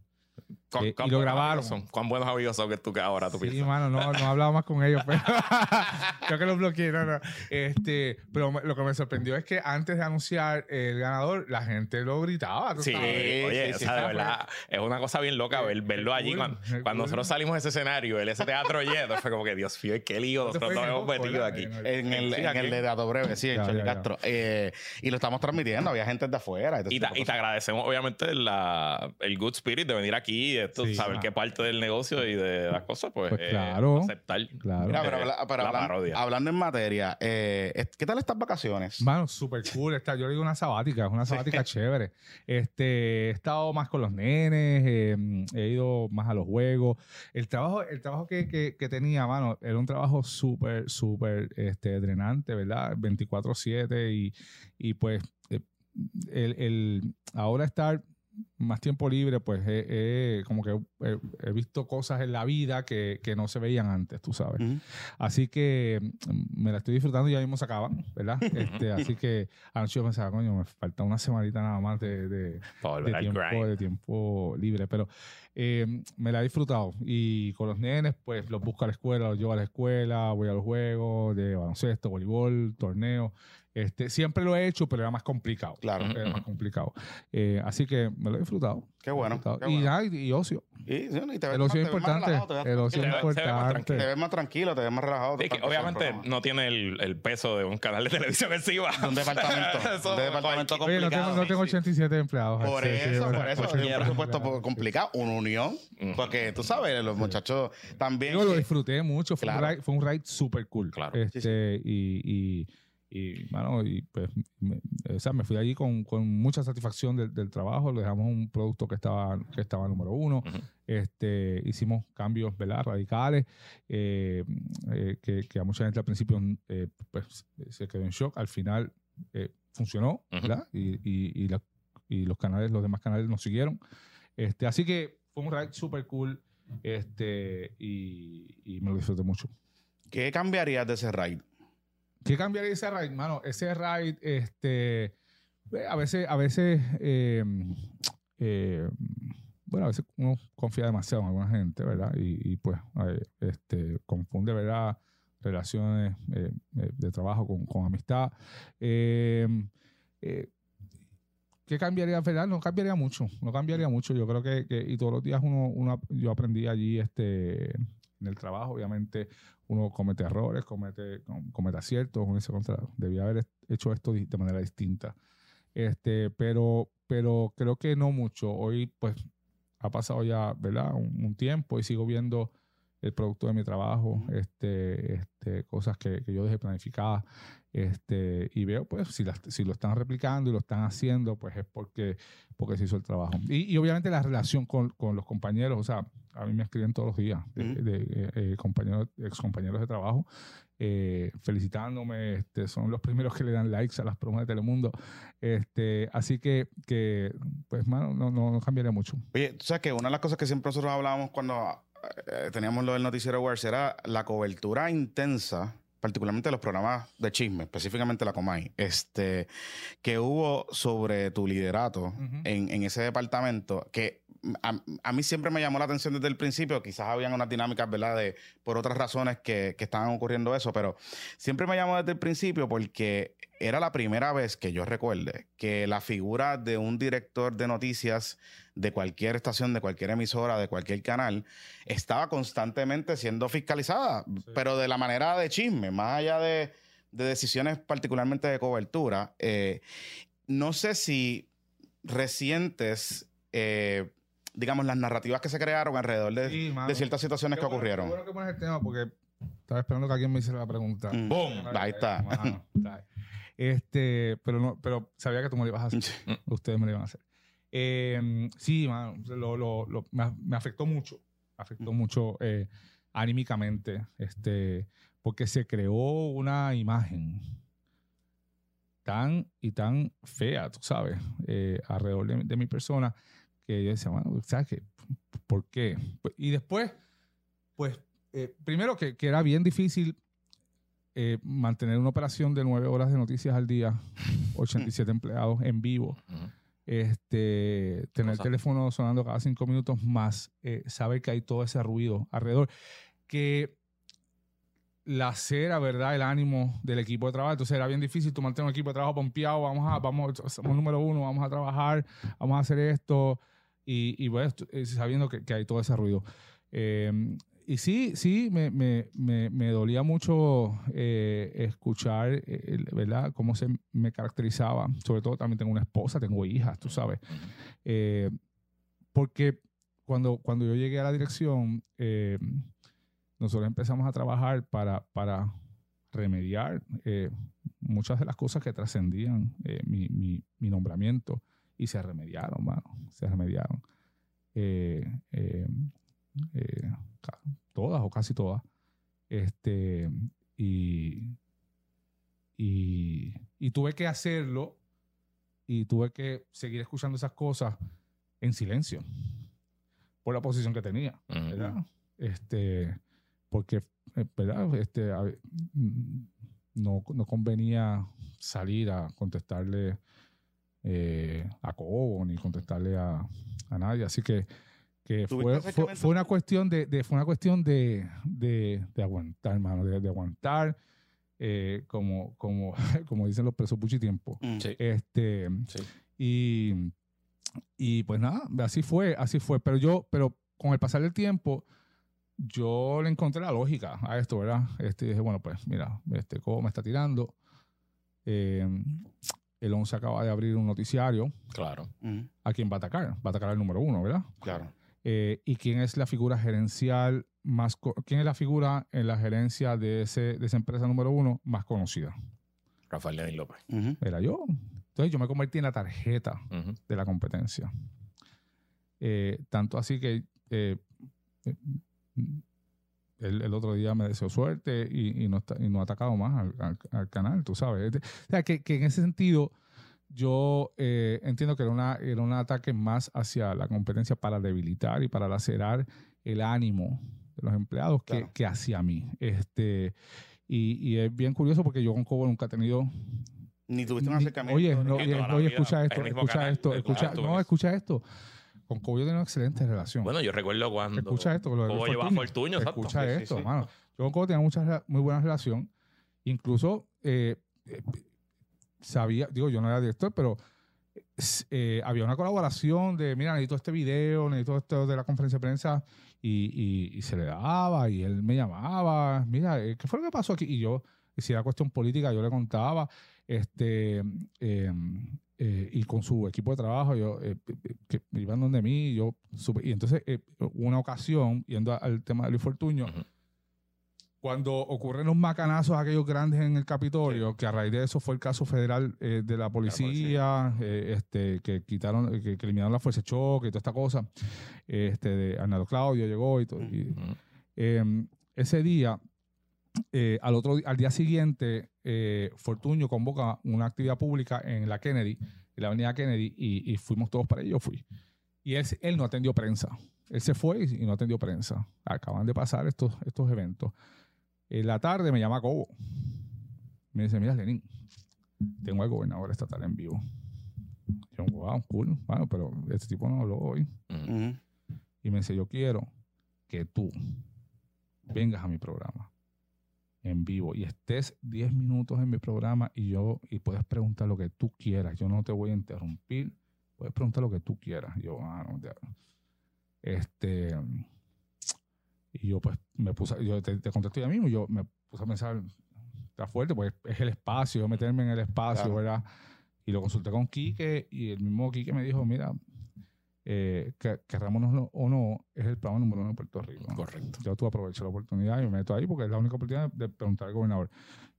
¿Cuán- eh, cuán y lo buenos grabaron. amigos son? ¿Cuán buenos amigos son que tú que ahora tú Sí, piensas? mano, no, no he hablado más con ellos, pero creo que los bloqueé. No, no. Este, pero me- lo que me sorprendió es que antes de anunciar el ganador, la gente lo gritaba. ¿tú Sí, sabes? oye, sí, o sí, sea, de verdad, es una cosa bien loca ver, verlo allí. cool, Cuando, cuando cool. nosotros salimos de ese escenario, el ese teatro lleno, fue como que, Dios mío, qué lío ¿Dónde nosotros nos hemos metido aquí. ¿verdad? en el, Sí, en el de Dato Breve, sí, en ya. Castro. Eh, y lo estamos transmitiendo, había gente de afuera. Y, ta- y te agradecemos, obviamente, la, el good spirit de venir aquí, esto, Sí. saber Ah. qué parte del negocio y de las cosas, pues, Pues eh, aceptar. Claro. Mira, pero, Eh, habla- pero la hablan- parodia. hablando en materia, eh, ¿qué tal estas vacaciones? Mano, súper cool. Está, yo le digo una sabática, es una sabática chévere. Este, he estado más con los nenes, eh, he ido más a los juegos. El trabajo, el trabajo que, que- que tenía, mano, era un trabajo súper, súper este, drenante, ¿verdad? 24-7 y, y pues el, el- ahora estar más tiempo libre, pues eh, eh, como que eh, he visto cosas en la vida que, que no se veían antes, tú sabes. Ujú. Así que mm, me la estoy disfrutando y ya mismo se acaban, ¿verdad? Este, así que anoche yo pensaba, coño, me falta una semanita nada más de, de- de tiempo, de tiempo libre. Pero eh, me la he disfrutado. Y con los nenes, pues los busco a la escuela, los llevo a la escuela, voy a los juegos de baloncesto, voleibol, torneo. Este, siempre lo he hecho, pero era más complicado. Claro. Era más complicado. Eh, así que me lo he disfrutado. Qué bueno. Disfrutado. qué y, bueno. nada, y, y ocio. Y, sí, y te ves El más- ocio es más importante. relajado, te ves El ocio es importante. tranquilo. Te ves más tranquilo, te ves más relajado. Sí, que obviamente no tiene el, el peso de un canal de televisión encima. De un departamento. Eso, un departamento Oye, no tengo, complicado. no tengo 87 empleados. Por Sí, sí, eso, bueno, por eso, es un 87 presupuesto complicado, una unión, porque tú sabes, los muchachos también. Digo, lo disfruté mucho. Fue, Claro. un ride, fue un ride súper cool. Claro. Este, Y, y, mano, y pues, me, o sea, me fui allí con, con mucha satisfacción del, del trabajo. Le dejamos un producto que estaba, que estaba número uno. Ujú. este, hicimos cambios ¿verdad? radicales eh, eh, que, que a mucha gente al principio eh, pues, se quedó en shock. Al final eh, funcionó Ujú. ¿verdad? Y, y, y la- y los canales, los demás canales nos siguieron. Este, así que fue un ride súper cool este, y, y me lo disfruté mucho. ¿Qué cambiarías de ese raid? ¿Qué cambiaría ese ride, mano? Ese ride, este, a veces, a veces, eh, eh, bueno, a veces uno confía demasiado en alguna gente, ¿verdad? Y, pues, eh, este, confunde, ¿verdad? Relaciones eh, de trabajo con, con amistad. Eh, ¿Qué cambiaría, verdad? No cambiaría mucho, no cambiaría mucho. Yo creo que, que- y todos los días uno, uno, yo aprendí allí, este, en el trabajo, obviamente, uno comete errores, comete, com- comete aciertos, uno dice contra, debía haber hecho esto de manera distinta. Este, pero, pero creo que no mucho. Hoy, pues, ha pasado ya, ¿verdad? Un, un tiempo y sigo viendo el producto de mi trabajo, este, este, cosas que, que yo dejé planificadas, este, y veo, pues, si, las- si lo están replicando y lo están haciendo, pues es porque, porque se hizo el trabajo. Y, y obviamente la relación con, con los compañeros, o sea, a mí me escriben todos los días de, Ujú. de, eh, eh, compañeros, ex compañeros de trabajo, eh, felicitándome, este, son los primeros que le dan likes a las promos de Telemundo. Este, así que, que pues, mano, no, no, no cambiaría mucho. Oye, tú sabes que una de las cosas que siempre nosotros hablábamos cuando eh, teníamos lo del noticiero Wars era la cobertura intensa particularmente los programas de chisme, específicamente la Comay, este, que hubo sobre tu liderato en, en ese departamento, que a, a mí siempre me llamó la atención desde el principio, quizás habían unas dinámicas, ¿verdad? De, por otras razones que, que estaban ocurriendo eso, pero siempre me llamó desde el principio porque era la primera vez que yo recuerde que la figura de un director de noticias de cualquier estación, de cualquier emisora, de cualquier canal, estaba constantemente siendo fiscalizada, pero de la manera de chisme, más allá de, de decisiones particularmente de cobertura. Eh, no sé si recientes, eh, digamos, las narrativas que se crearon alrededor de, Sí, mano. de ciertas situaciones Qué que bueno- ocurrieron. Qué bueno que pones el tema porque estaba esperando que alguien me hiciera la pregunta. Mm. ¡Boom! Ahí está. Mano, está. Este, pero no, pero sabía que tú me lo ibas a hacer. Ustedes me lo iban a hacer. Eh, sí, mano, lo, lo- lo- me, afectó mucho. Me afectó mucho eh, anímicamente. Este, porque se creó una imagen tan y tan fea, tú sabes, eh, alrededor de, de mi persona, que yo decía, bueno, ¿sabes qué? ¿Por qué? Pues, Y después, pues, eh, primero que, que era bien difícil eh, mantener una operación de nueve horas de noticias al día, 87 empleados en vivo, Ujú. Este, tener el teléfono sonando cada cinco minutos más, eh, saber que hay todo ese ruido alrededor, que la cera, ¿verdad? El ánimo del equipo de trabajo. Entonces era bien difícil tú mantener un equipo de trabajo pompeado, vamos a, vamos, somos número uno, vamos a trabajar, vamos a hacer esto, y, y bueno, estu- eh, sabiendo que, que hay todo ese ruido. Eh, y sí, sí, me, me, me, me dolía mucho eh, escuchar, eh, ¿verdad?, cómo se me caracterizaba. Sobre todo también tengo una esposa, tengo hijas, tú sabes. Eh, porque cuando, cuando yo llegué a la dirección, nosotros empezamos a trabajar para, para remediar muchas de las cosas que trascendían mi, mi- mi nombramiento y se remediaron, mano, se remediaron. Eh, todas o casi todas. Este, y, y, y tuve que hacerlo y tuve que seguir escuchando esas cosas en silencio por la posición que tenía. Este, porque, eh, ¿verdad? Este, mm, no, no convenía salir a contestarle eh, a Cobo ni contestarle a, a nadie, así que, que ¿Tuviste fue, fue, fue una cuestión de, de- fue una cuestión de, de, de aguantar, hermano, de, de aguantar, eh, como, como, como dicen los presos puchi tiempo. Mm. Sí. Este, Sí. y, y pues nada, así fue, así fue. Pero yo, pero con el pasar del tiempo, yo le encontré la lógica a esto, ¿verdad? Este, dije, bueno, pues mira, este Cobo me está tirando. Eh, el 11 acaba de abrir un noticiario. Claro. Mm. ¿A quién va a atacar? Va a atacar al número uno, ¿verdad? Claro. Eh, ¿Y quién es la figura gerencial más... ¿Quién es la figura en la gerencia de, ese, de esa empresa número uno más conocida? Rafael Lenín López. Era yo. Entonces yo me convertí en la tarjeta de la competencia. Eh, tanto así que eh, eh, el, el otro día me deseó suerte y, y no, está- y no ha atacado más al, al- al canal, tú sabes. O sea, que, que en ese sentido yo eh, entiendo que era, una, era un ataque más hacia la competencia para debilitar y para lacerar el ánimo de los empleados que, Claro. que hacia mí. Este, y, y es bien curioso porque yo con Cobo nunca he tenido Ni tuviste un acercamiento. Oye, no, oye, oye, vida, escucha esto, escucha canal, esto, escucha, no, escucha esto. Con Cobo yo tengo una excelente relación. Bueno, yo recuerdo cuando. escucha esto. Lo Cobo llevaba Fortuño. Fortuño, exacto. Escucha Sí, esto, sí. mano. Yo con Cobo tenía mucha, muy buena relación. Incluso eh, eh, sabía, digo, yo no era director, pero eh, había una colaboración de, mira, necesito este video, necesito esto de la conferencia de prensa, y, y- y se le daba, y él me llamaba, mira, eh, ¿qué fue lo que pasó aquí? Y yo, y si era cuestión política, yo le contaba, este, eh, eh, y con su equipo de trabajo, yo, eh, que iban donde mí, yo, y entonces, eh, una ocasión, yendo al tema de Luis Fortuño, Ujú. Cuando ocurren los macanazos aquellos grandes en el Capitolio, que a raíz de eso fue el caso federal eh, de la policía, eh, este, que quitaron, que, que eliminaron la fuerza de choque y toda esta cosa, este, de Arnaldo Claudio llegó y todo. y, eh, ese día, eh, al, otro, al día siguiente, eh, Fortuño convoca una actividad pública en la Kennedy, en la avenida Kennedy, y, y fuimos todos para allá, yo fui. Y él, él no atendió prensa. Él se fue y, y no atendió prensa. Acaban de pasar estos, estos eventos. En la tarde me llama Cobo. Me dice, mira, Lenin, tengo al gobernador estatal en vivo. Yo, wow, cool. Bueno, pero este tipo no habló hoy. Y me dice, yo quiero que tú vengas a mi programa en vivo y estés 10 minutos en mi programa y yo y puedes preguntar lo que tú quieras. Yo no te voy a interrumpir. Puedes preguntar lo que tú quieras. Yo, ah, no, ya. Este. Y yo, pues, me puse, yo te, te contesto ya mismo. Yo me puse a pensar, está fuerte, pues es el espacio, yo meterme en el espacio, Claro. ¿verdad? Y lo consulté con Quique y el mismo Quique me dijo, mira, eh, que, querrámonos o no, es el programa número uno de Puerto Rico. Correcto. Yo tú aprovecho la oportunidad y me meto ahí porque es la única oportunidad de preguntar al gobernador.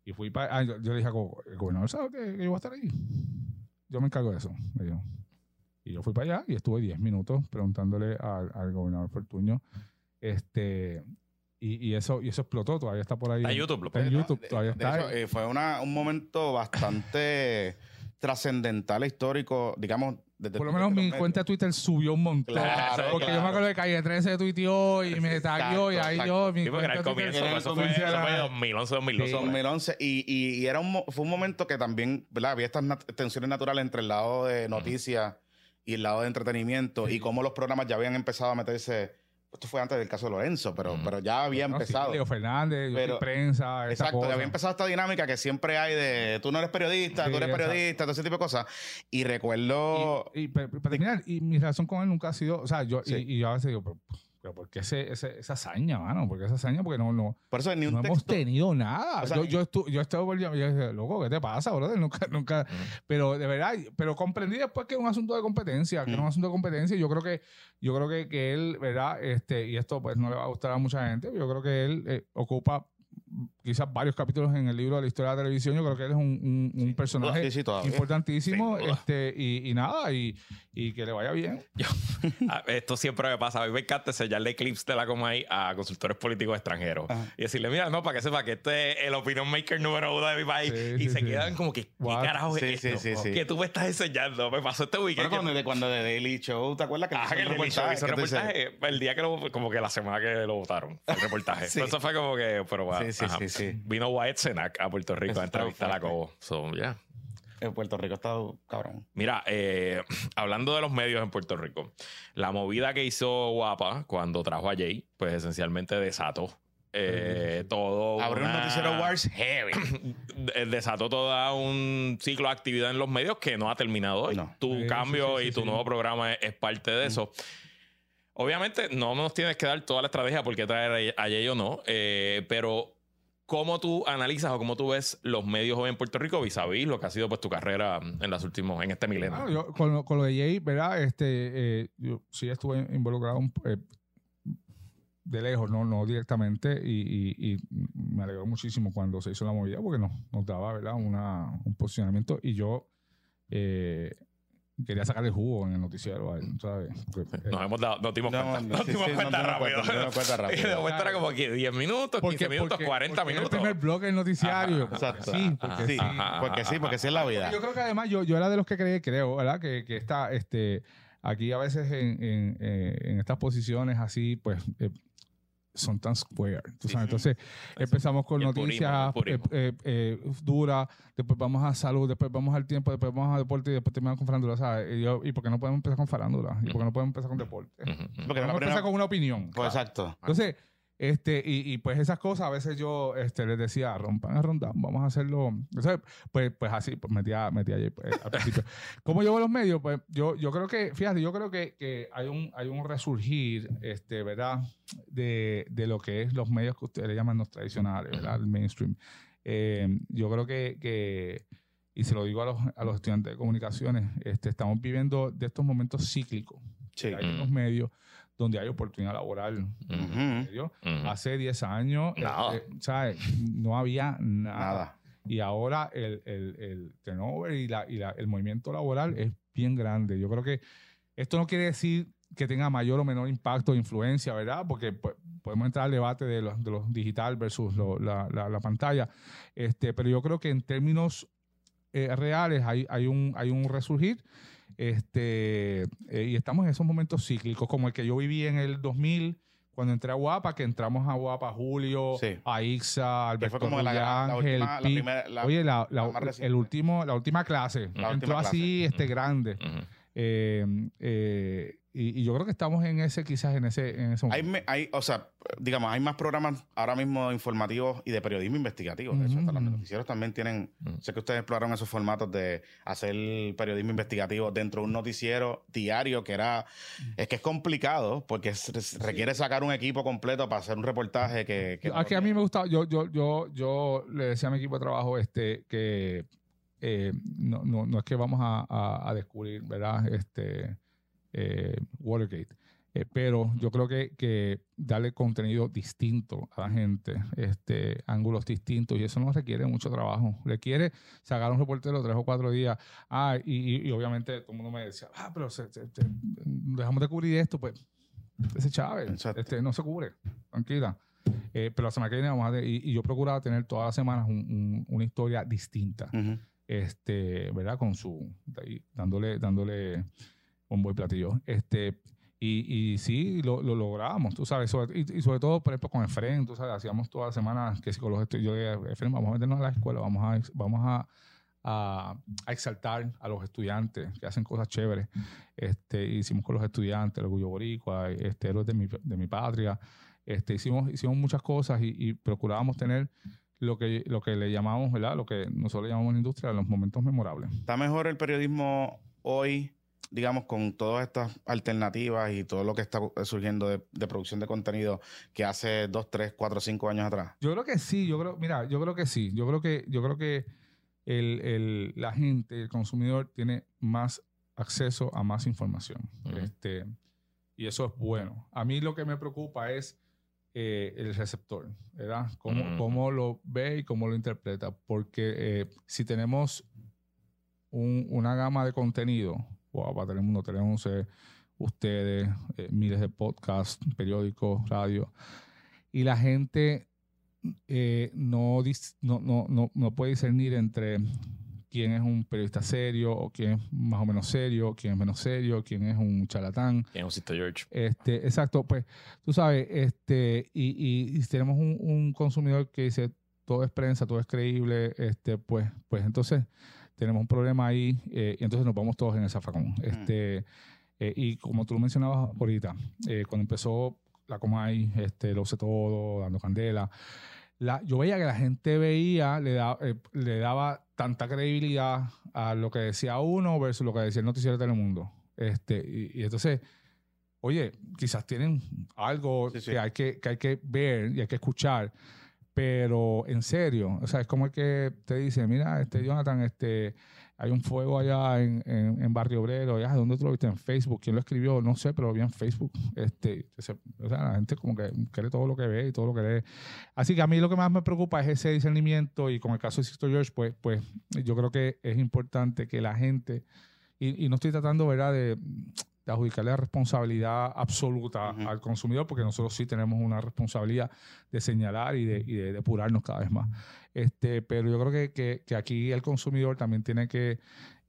Y fui para. yo, yo le dije a Coco, el gobernador sabe que, que yo voy a estar ahí. Yo me encargo de eso. me dijo. Y yo fui para allá y estuve 10 minutos preguntándole al, al gobernador Fortuño. Este, y, y eso, y eso explotó, todavía está por ahí. Está en YouTube, lo Está en YouTube, De- todavía de está. hecho, ahí. eh, fue una- un momento bastante trascendental e histórico, digamos, desde por lo menos mi cuenta de Twitter subió un montón. Claro, porque yo me acuerdo de Calle 13 tuiteó y me tagueó y ahí exacto. yo. Mi Sí, porque era el de comienzo. era el Eso fue, comienzo, eso fue era- 2011, 2012. Sí. 2011 y, y, y era un, fue un momento que también ¿verdad? había estas nat- tensiones naturales entre el lado de noticias y el lado de entretenimiento y cómo los programas ya habían empezado a meterse esto fue antes del caso de Lorenzo pero, pero ya había No, sí, empezado Leo Fernández, Pero- prensa. Exacto, cosa. ya había empezado esta dinámica que siempre hay de tú no eres periodista, Sí, tú eres exacto. periodista, todo ese tipo de cosas. Y recuerdo. Y, y para terminar, y mi relación con él nunca ha sido, o sea, yo, Sí. y, y yo a veces digo, pero, pero ¿por qué ese, ese- esa hazaña, mano? ¿Por qué esa hazaña? Porque no, no, por eso ni un no hemos texto. tenido nada. O sea, yo, yo, estu- yo estuve por yo dije, loco, ¿qué te pasa, brother? Nunca, nunca, pero de verdad, pero comprendí después que es un asunto de competencia, que no es un asunto de competencia, y yo creo que, yo creo que, que él, ¿verdad? Este, y esto pues no le va a gustar a mucha gente, yo creo que él eh, ocupa quizás varios capítulos en el libro de la historia de la televisión, yo creo que él es un, un- un personaje Sí, sí, importantísimo, duda. este, y, y nada, y, y que le vaya bien. Ah, Esto siempre me pasa. A mí me encanta enseñarle clips de la Comay a consultores políticos extranjeros. Ajá. Y decirle, mira, no, para que sepa que este es el opinion maker número uno de mi país. Sí, y sí, se sí. quedan como que, ¿qué What? carajo es Sí, esto? sí, sí, sí. Que tú me estás enseñando. Me pasó este weekend. Bueno, cuando, de, cuando de Daily Show, ¿te acuerdas que Ah, que el reportaje, hizo que reportaje el día que lo, como que la semana que lo votaron, el reportaje. Sí. Eso fue como que, pero bueno, Sí, sí, ajá. sí, sí. Vino Wyatt Cenac a Puerto Rico Eso a está entrevistar a. Cobo. So, yeah. En Puerto Rico está cabrón. Mira, eh, hablando de los medios en Puerto Rico, la movida que hizo Guapa cuando trajo a Jay, pues esencialmente desató eh, todo. Abre un noticiero Wars heavy. desató todo un ciclo de actividad en los medios que no ha terminado hoy. No. Tu cambio sí, sí, y tu sí. nuevo programa es, es parte de eso. Obviamente no nos tienes que dar toda la estrategia por qué traer a Jay o no, eh, pero ¿cómo tú analizas o cómo tú ves los medios hoy en Puerto Rico vis a vis lo que ha sido pues tu carrera en los últimos, en este milenio? Yo, con, lo, con lo de Jay, ¿verdad? Este, eh, yo sí estuve involucrado eh, de lejos, no, no directamente, y, me alegró muchísimo cuando se hizo la movida porque nos, nos daba, ¿verdad? Una, un posicionamiento y yo eh, quería sacarle jugo en el noticiero, ¿sabes? Porque, eh, Nos hemos dado, nos dimos No, cuenta, no, nos dimos sí, cuenta rápido. cuenta, rápido. Y de momento era como que 10 minutos, 15 minutos, 40 porque minutos. El primer bloque del noticiario. Ajá, Exacto. Sí, porque Ajá, Sí, ajá, porque ajá, sí, porque sí es la vida. Yo creo que además yo, yo era de los que creí, creo, ¿verdad? Que, que está, este, aquí a veces en, en, eh, en estas posiciones así, pues, eh, son tan square. ¿tú Sí, sabes? sí. Entonces, empezamos con noticias eh, eh, eh, duras, después vamos a salud, después vamos al tiempo, después vamos a deporte y después terminamos con farándula, ¿sabes? Y, yo, ¿y por qué no podemos empezar con farándula? ¿Y por qué no podemos empezar con deporte? Porque Vamos la a empezar con una opinión. Pues exacto. Entonces, este, y, y pues esas cosas a veces yo este, les decía, rompan el ronda, vamos a hacerlo. Entonces, pues, pues así, pues metía, metía ahí pues, al principio. ¿Cómo llevo los medios? Pues yo, yo creo que, fíjate, yo creo que, que hay un, hay un resurgir, este, ¿verdad? De, de lo que es los medios que ustedes le llaman los tradicionales, ¿verdad? El mainstream. Eh, yo creo que, que, y se lo digo a los, a los estudiantes de comunicaciones, este, estamos viviendo de estos momentos cíclicos. Sí. Hay unos medios donde hay oportunidad laboral. Ujú, ¿serio? ujú. Hace 10 años, eh, eh, ¿sabes? No había nada. Nada. Y ahora el, el, el turnover y, la, y la- el movimiento laboral es bien grande. Yo creo que esto no quiere decir que tenga mayor o menor impacto o influencia, ¿verdad? Porque pues, podemos entrar al debate de los, de los digital versus lo- la, la- la pantalla. Este, pero yo creo que en términos eh, reales hay, hay, un, hay un resurgir. Este, eh, y estamos en esos momentos cíclicos, como el que yo viví en el 2000, cuando entré a Guapa, que entramos a Guapa, Julio, Sí. a Ixa, Alberto fue como la, la, Ángel, última, la Pi- primera, la- Oye, la, el último, la última clase. La entró última así, clase. este grande. Eh, eh, y, y yo creo que estamos en ese, quizás en ese, en ese Hay, momento. me- hay, o sea, digamos, hay más programas ahora mismo informativos y de periodismo investigativo. De hecho, hasta los noticieros también tienen. Ujú. Sé que ustedes exploraron esos formatos de hacer periodismo investigativo dentro de un noticiero diario que era. Es que es complicado porque es- es- requiere sacar un equipo completo para hacer un reportaje que. que a, que a mí me gustaba, yo, yo, yo, yo le decía a mi equipo de trabajo este que eh, no, no, no es que vamos a, a- a descubrir, ¿verdad? Este eh, Watergate. Eh, pero yo creo que, que darle contenido distinto a la gente, este, ángulos distintos, y eso no requiere mucho trabajo. Requiere sacar un reportero tres o cuatro días. Ah, y, y- obviamente todo el mundo me decía, ah, pero se- se- se- dejamos de cubrir esto, pues ese Chávez, este, no se cubre, tranquila. Eh, pero la semana que viene vamos a y, y yo procuraba tener todas las semanas un- un- una historia distinta, Ujú. Este, ¿verdad? Con su, dándole, dándole un buen platillo. Este, y, y sí, lo, lo logramos, tú sabes, y, y sobre todo, por ejemplo, con Efren, tú sabes, hacíamos todas las semanas que estu- yo le dije, Efren, vamos a meternos a la escuela, vamos a, vamos a, a, exaltar a los estudiantes que hacen cosas chéveres. Este, hicimos con los estudiantes, el orgullo boricua, este, de mi, de mi patria. Este, hicimos, hicimos muchas cosas y, y procurábamos tener lo que, lo que le llamamos, ¿verdad? Lo que nosotros le llamamos en la industria los momentos memorables. ¿Está mejor el periodismo hoy, digamos, con todas estas alternativas y todo lo que está surgiendo de, de producción de contenido que hace dos, tres, cuatro, cinco años atrás? Yo creo que sí, yo creo, mira, yo creo que sí. Yo creo que, yo creo que el, el- la gente, el consumidor, tiene más acceso a más información. Este, y eso es bueno. A mí lo que me preocupa es eh, el receptor, ¿verdad? Cómo, lo ve y cómo lo interpreta. Porque eh, si tenemos un- una gama de contenido, wow, para Telemundo, tenemos eh, ustedes, miles de podcasts, periódicos, radio, y la gente eh, no, no, no, no puede discernir entre quién es un periodista serio o quién es más o menos serio, quién es menos serio, quién es un charlatán. ¿Quién es un Sister George? Este, exacto, pues tú sabes, este, y, y- y si tenemos un, un consumidor que dice todo es prensa, todo es creíble, este, pues, pues entonces tenemos un problema ahí eh, y entonces nos vamos todos en el zafacón. Este, eh, y como tú lo mencionabas ahorita, eh, cuando empezó la Comay, este, lo sé todo, dando candela, la, yo veía que la gente veía, le, da- eh, le daba tanta credibilidad a lo que decía uno versus lo que decía el noticiero de Telemundo. Este, y, y entonces, oye, quizás tienen algo Sí, sí. Que, hay que, que hay que ver y hay que escuchar, pero en serio, o sea, es como el que te dice, mira, este Jonathan, este, hay un fuego allá en, en, Barrio Obrero, ya, ¿dónde tú lo viste? En Facebook, ¿quién lo escribió? No sé, pero lo vi en Facebook. Este, o sea, la gente como que cree todo lo que ve y todo lo que lee. Así que a mí lo que más me preocupa es ese discernimiento y con el caso de Sisto George, pues, pues yo creo que es importante que la gente, y, y no estoy tratando, ¿verdad?, de, de adjudicarle la responsabilidad absoluta al consumidor, porque nosotros sí tenemos una responsabilidad de señalar y de, y de depurarnos cada vez más. Este, pero yo creo que, que- que aquí el consumidor también tiene que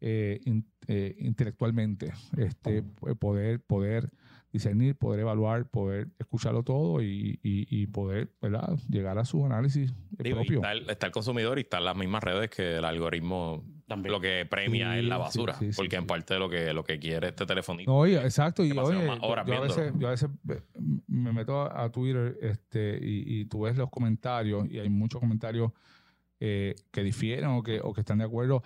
eh, in- eh, intelectualmente este, p- poder, poder discernir, poder evaluar, poder escucharlo todo y, y- y poder ¿verdad? llegar a su análisis Digo, y propio. está, el, está el consumidor y están las mismas redes que el algoritmo También. lo que premia Sí, es la basura. sí, sí, porque en sí. parte de lo que, lo que quiere este telefonito. No, oye, exacto. Y oye, yo, a veces, yo a veces ve- me meto a, a Twitter este, y, y tú ves los comentarios y hay muchos comentarios eh, que difieren o que, o que están de acuerdo.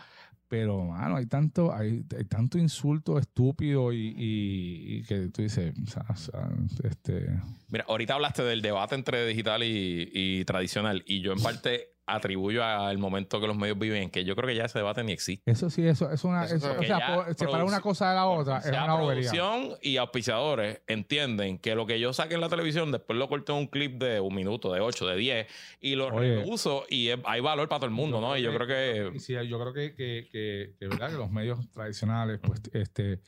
Pero, mano, hay tanto, hay, hay tanto insulto estúpido y, y- y que tú dices, o sea, este, Mira, ahorita hablaste del debate entre digital y, y tradicional y yo en parte atribuyo al momento que los medios viven que yo creo que ya ese debate ni existe. eso sí, eso es una, Eso eso- se- o sea, separar una cosa de la otra es una producción y auspiciadores entienden que lo que yo saque en la televisión después lo corto en un clip de un minuto, de 8, de 10 y lo Oye. reuso y es- hay valor para todo el mundo, ¿no? Y yo creo que sí, yo creo que, que, que, que, ¿verdad? que los medios tradicionales, pues, este,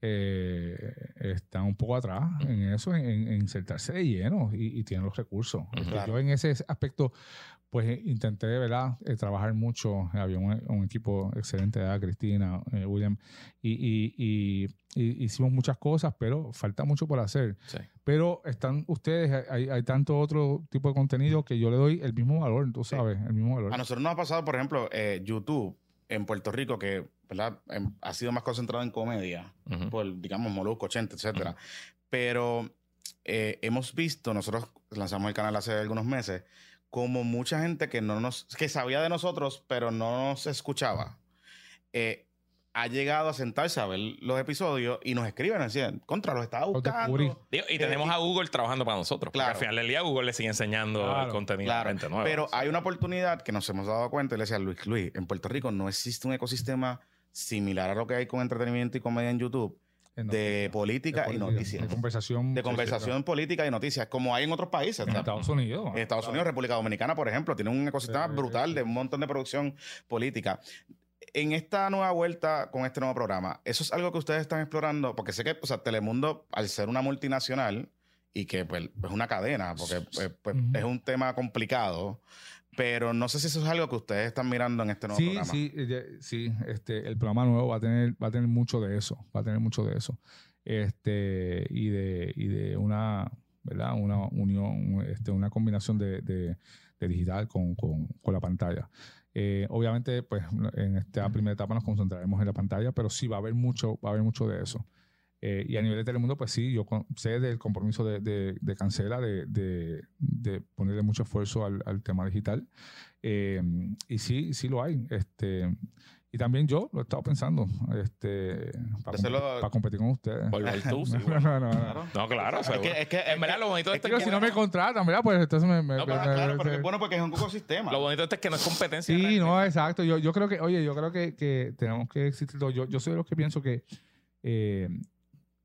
eh, están un poco atrás en eso, en, en insertarse de lleno y, y tienen los recursos. Este, Claro. Yo en ese aspecto, pues eh, intenté, ¿verdad?, Eh, trabajar mucho. Había un, un equipo excelente, ¿verdad? Cristina, eh, William, y, y- y- y hicimos muchas cosas, pero falta mucho por hacer. Sí. Pero están ustedes, hay, hay tanto otro tipo de contenido que yo le doy el mismo valor, tú sabes, el mismo valor. A nosotros nos ha pasado, por ejemplo, eh, YouTube en Puerto Rico, que ¿verdad? Em, ha sido más concentrado en comedia, Ujú. por, digamos, Molusco, 80, etcétera. Pero eh, hemos visto, nosotros lanzamos el canal hace algunos meses, como mucha gente que no nos, que sabía de nosotros, pero no nos escuchaba, eh, ha llegado a sentarse a ver los episodios y nos escriben, nos decían, contra, los estaba buscando. Digo, y tenemos Eh, y- a Google trabajando para nosotros. Porque Claro. al final del día Google le sigue enseñando Claro, el contenido Claro, a gente nueva. pero hay una oportunidad que nos hemos dado cuenta, y le decía Luis, Luis, en Puerto Rico no existe un ecosistema similar a lo que hay con entretenimiento y comedia en YouTube, De política y noticias. De conversación. De conversación política y noticias, como hay en otros países. Estados Unidos. En Estados Unidos, República Dominicana, por ejemplo, tiene un ecosistema Sí, brutal sí. de un montón de producción política. En esta nueva vuelta con este nuevo programa, ¿eso es algo que ustedes están explorando? Porque sé que o sea, Telemundo, al ser una multinacional y que pues, es una cadena, porque pues, pues, es un tema complicado, pero no sé si eso es algo que ustedes están mirando en este nuevo Sí, programa. sí, sí. Este, el programa nuevo va a tener, va a tener mucho de eso. Va a tener mucho de eso. Este, y de, y de una, ¿verdad? Una unión, este, una combinación de, de- de digital con, con- con la pantalla. Eh, obviamente, pues, en esta primera etapa nos concentraremos en la pantalla, pero sí va a haber mucho, va a haber mucho de eso. Eh, y a nivel de Telemundo, pues sí, yo con- sé del compromiso de, de, de Cancela, de, de- de ponerle mucho esfuerzo al, al tema digital. Eh, y sí, sí lo hay. Este, y también yo lo he estado pensando este, para, Hacerlo- competir, para competir con ustedes. Por ver tú, sí, no, bueno. no, no, no. Claro. No, claro. Es que, es que, en verdad, lo bonito de esto Digo, es si que no me contratan, ¿verdad? Pues entonces me... me- No, me- pero Ah, claro, me- porque es bueno porque es un ecosistema. lo bonito de esto es que no es competencia. Sí, realmente. no, exacto. Yo, yo creo que, oye, yo creo que, que tenemos que existir. Yo, yo soy de los que pienso que eh,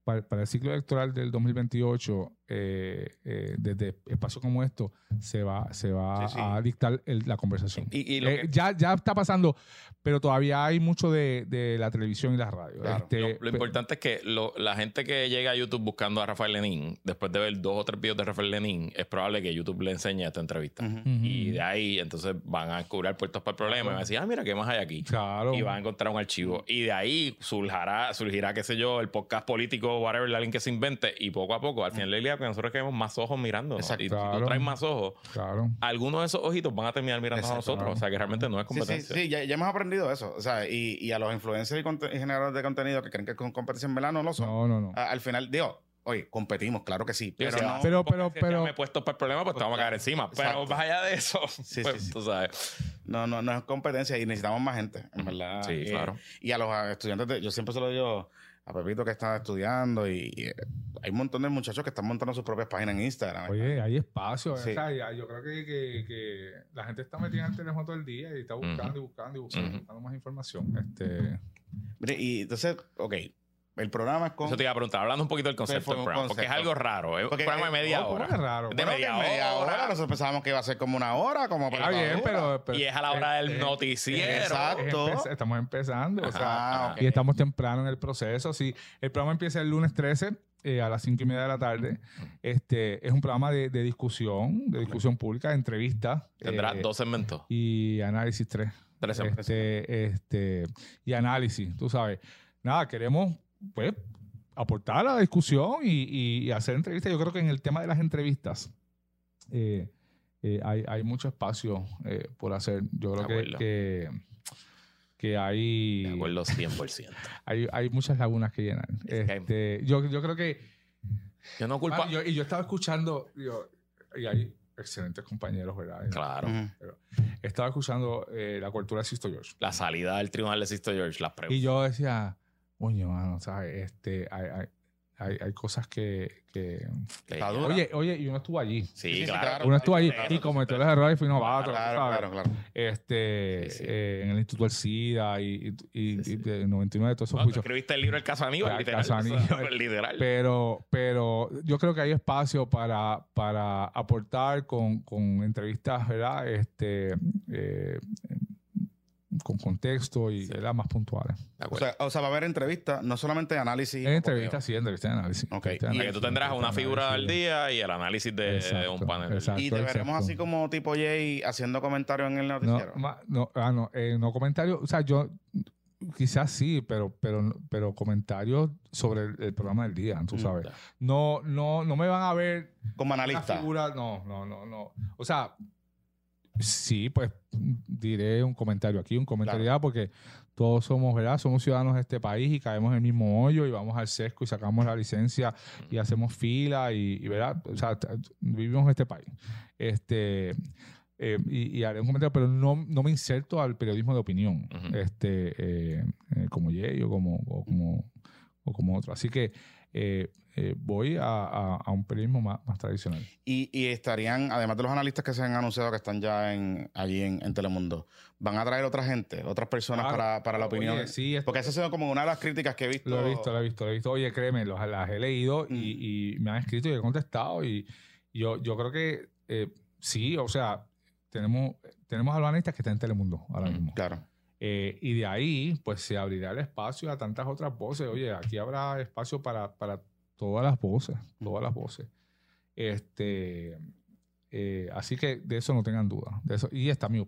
para, el ciclo electoral del 2028, eh, eh, desde espacios como esto, se va, se va Sí, sí. a dictar el- la conversación. Y, y lo Eh, que- ya, ya está pasando, pero todavía hay mucho de, de la televisión y la radio. Claro. Este, lo, importante es que lo- la gente que llega a YouTube buscando a Rafael Lenín, después de ver dos o tres videos de Rafael Lenín, es probable que YouTube le enseñe esta entrevista. Y de ahí, entonces van a descubrir puertos para el problema y van a decir, ah, mira, ¿qué más hay aquí? Claro. Y van a encontrar un archivo. Y de ahí surgirá, surgirá, qué sé yo, el podcast político, whatever, alguien que se invente. Y poco a poco, al final del día, que nosotros queremos más ojos mirando. Exacto. Y si tú Claro. traes más ojos, Claro. algunos de esos ojitos van a terminar mirando a nosotros. O sea, que realmente no es Sí, sí, competencia. sí, ya, ya hemos aprendido eso. O sea, y, y a los influencers y, generadores de contenido que creen que con competencia en verdad no lo son. No, no, no. A- al final, digo, oye, competimos, claro que sí, pero no. Pero- competencia, pero- ya me he puesto para el problema, pues te vamos a caer encima. Pero más allá de eso, Sí, pues, sí, sí. tú sabes. No, no, no es competencia y necesitamos más gente, en verdad. Sí, Eh, claro. Y a los estudiantes, de- yo siempre se lo digo a Pepito que está estudiando y, y, eh, hay un montón de muchachos que están montando sus propias páginas en Instagram. Oye, hay espacio. Sí. o sea, ya- yo creo que, que- que la gente está metida en el teléfono todo el día y está buscando y buscando y buscando, Ujú. buscando más información. Este, Mire, y entonces, ok, el programa es con... Eso te iba a preguntar, hablando un poquito del concepto del un porque es algo raro. Es un Porque, programa de eh, media ¿cómo hora. que raro? De Bueno, media, media hora. hora. Nosotros pensábamos que iba a ser como una hora, como para Está bien, pero, pero- Y es a la hora del eh, eh, noticiero. exacto. es empe- estamos empezando. o sea, Ah, ok. Y estamos temprano en el proceso. Sí, el programa empieza el lunes 13 eh, a las 5 y media de la tarde. Este, es un programa de, de discusión, de discusión pública, de entrevistas. Tendrá eh, dos segmentos. Y análisis 3. Tres segmentos. Este, este, y análisis, tú sabes. Nada, queremos, pues, aportar a la discusión y, y- hacer entrevistas. Yo creo que en el tema de las entrevistas eh, eh, hay, hay mucho espacio eh, por hacer. Yo creo que, que, que hay, De acuerdo, 100%. hay, hay muchas lagunas que llenar. Es que- Este, yo, yo creo que... Yo no culpo. Yo- y yo estaba escuchando, y hay excelentes compañeros, ¿verdad? Claro. Ujú. Estaba escuchando eh, la cultura de Sisto George. La salida del tribunal de Sisto George, las preguntas. Y yo decía, coño, mano, ¿sabes? Este, hay, hay, hay, hay cosas que, que... Oye, oye, y uno estuvo allí. Sí, claro. claro. Uno estuvo allí Claro, y cometió los errores y fue novato, Claro, claro, claro. Este, Sí, sí. eh, en el Instituto del SIDA y, y, y, Sí, sí. y de 99 todos esos Cuando juicios. escribiste el libro El caso Aníbal, El literal. caso Aníbal. sea, literal. Pero, pero yo creo que hay espacio para, para aportar con, con entrevistas, ¿verdad? Este, eh, con contexto y ¿verdad? más puntuales. O sea, o sea, va a haber entrevistas, no solamente análisis. En entrevistas, sí, entrevistas de análisis. Ok. Entrevistas de Y tú tendrás una figura del análisis. día y el análisis de, Exacto, un panel. exacto. Y te veremos así como tipo Jay haciendo comentarios en el No, noticiero. ma- no, ah, no, eh, no comentarios, o sea, yo quizás sí, pero, pero, pero comentarios sobre el, el programa del día, tú Mm, sabes. No, no, no me van a ver como analista. figura, no, no, no, no. O sea, sí, pues diré un comentario aquí, un comentario Claro. allá, porque todos somos, ¿verdad? Somos ciudadanos de este país y caemos en el mismo hoyo y vamos al sesco y sacamos la licencia y hacemos fila y, y, ¿verdad? O sea, vivimos en este país. Este, eh, y, y haré un comentario, pero no, no me inserto al periodismo de opinión, este, eh, eh, como Jay o como, o como, o como otro. Así que eh, eh, voy a, a- a un periodismo más, más tradicional. Y, y estarían, además de los analistas que se han anunciado que están ya en, allí en, en Telemundo, van a traer otra gente, otras personas Claro. para, para la Oye, opinión. sí, esto- Porque esa ha sido como una de las críticas que he visto. Lo he visto, lo he visto, lo he visto. Oye, créeme, los, las he leído Mm. y, y me han escrito y he contestado. Y yo, yo creo que eh, sí, o sea, tenemos, tenemos a los analistas que están en Telemundo ahora Mm, mismo. Claro. Eh, y de ahí, pues se abrirá el espacio a tantas otras voces. Oye, aquí habrá espacio para, para todas las voces, todas las voces. Este, eh, así que de eso no tengan duda. De eso, y está mi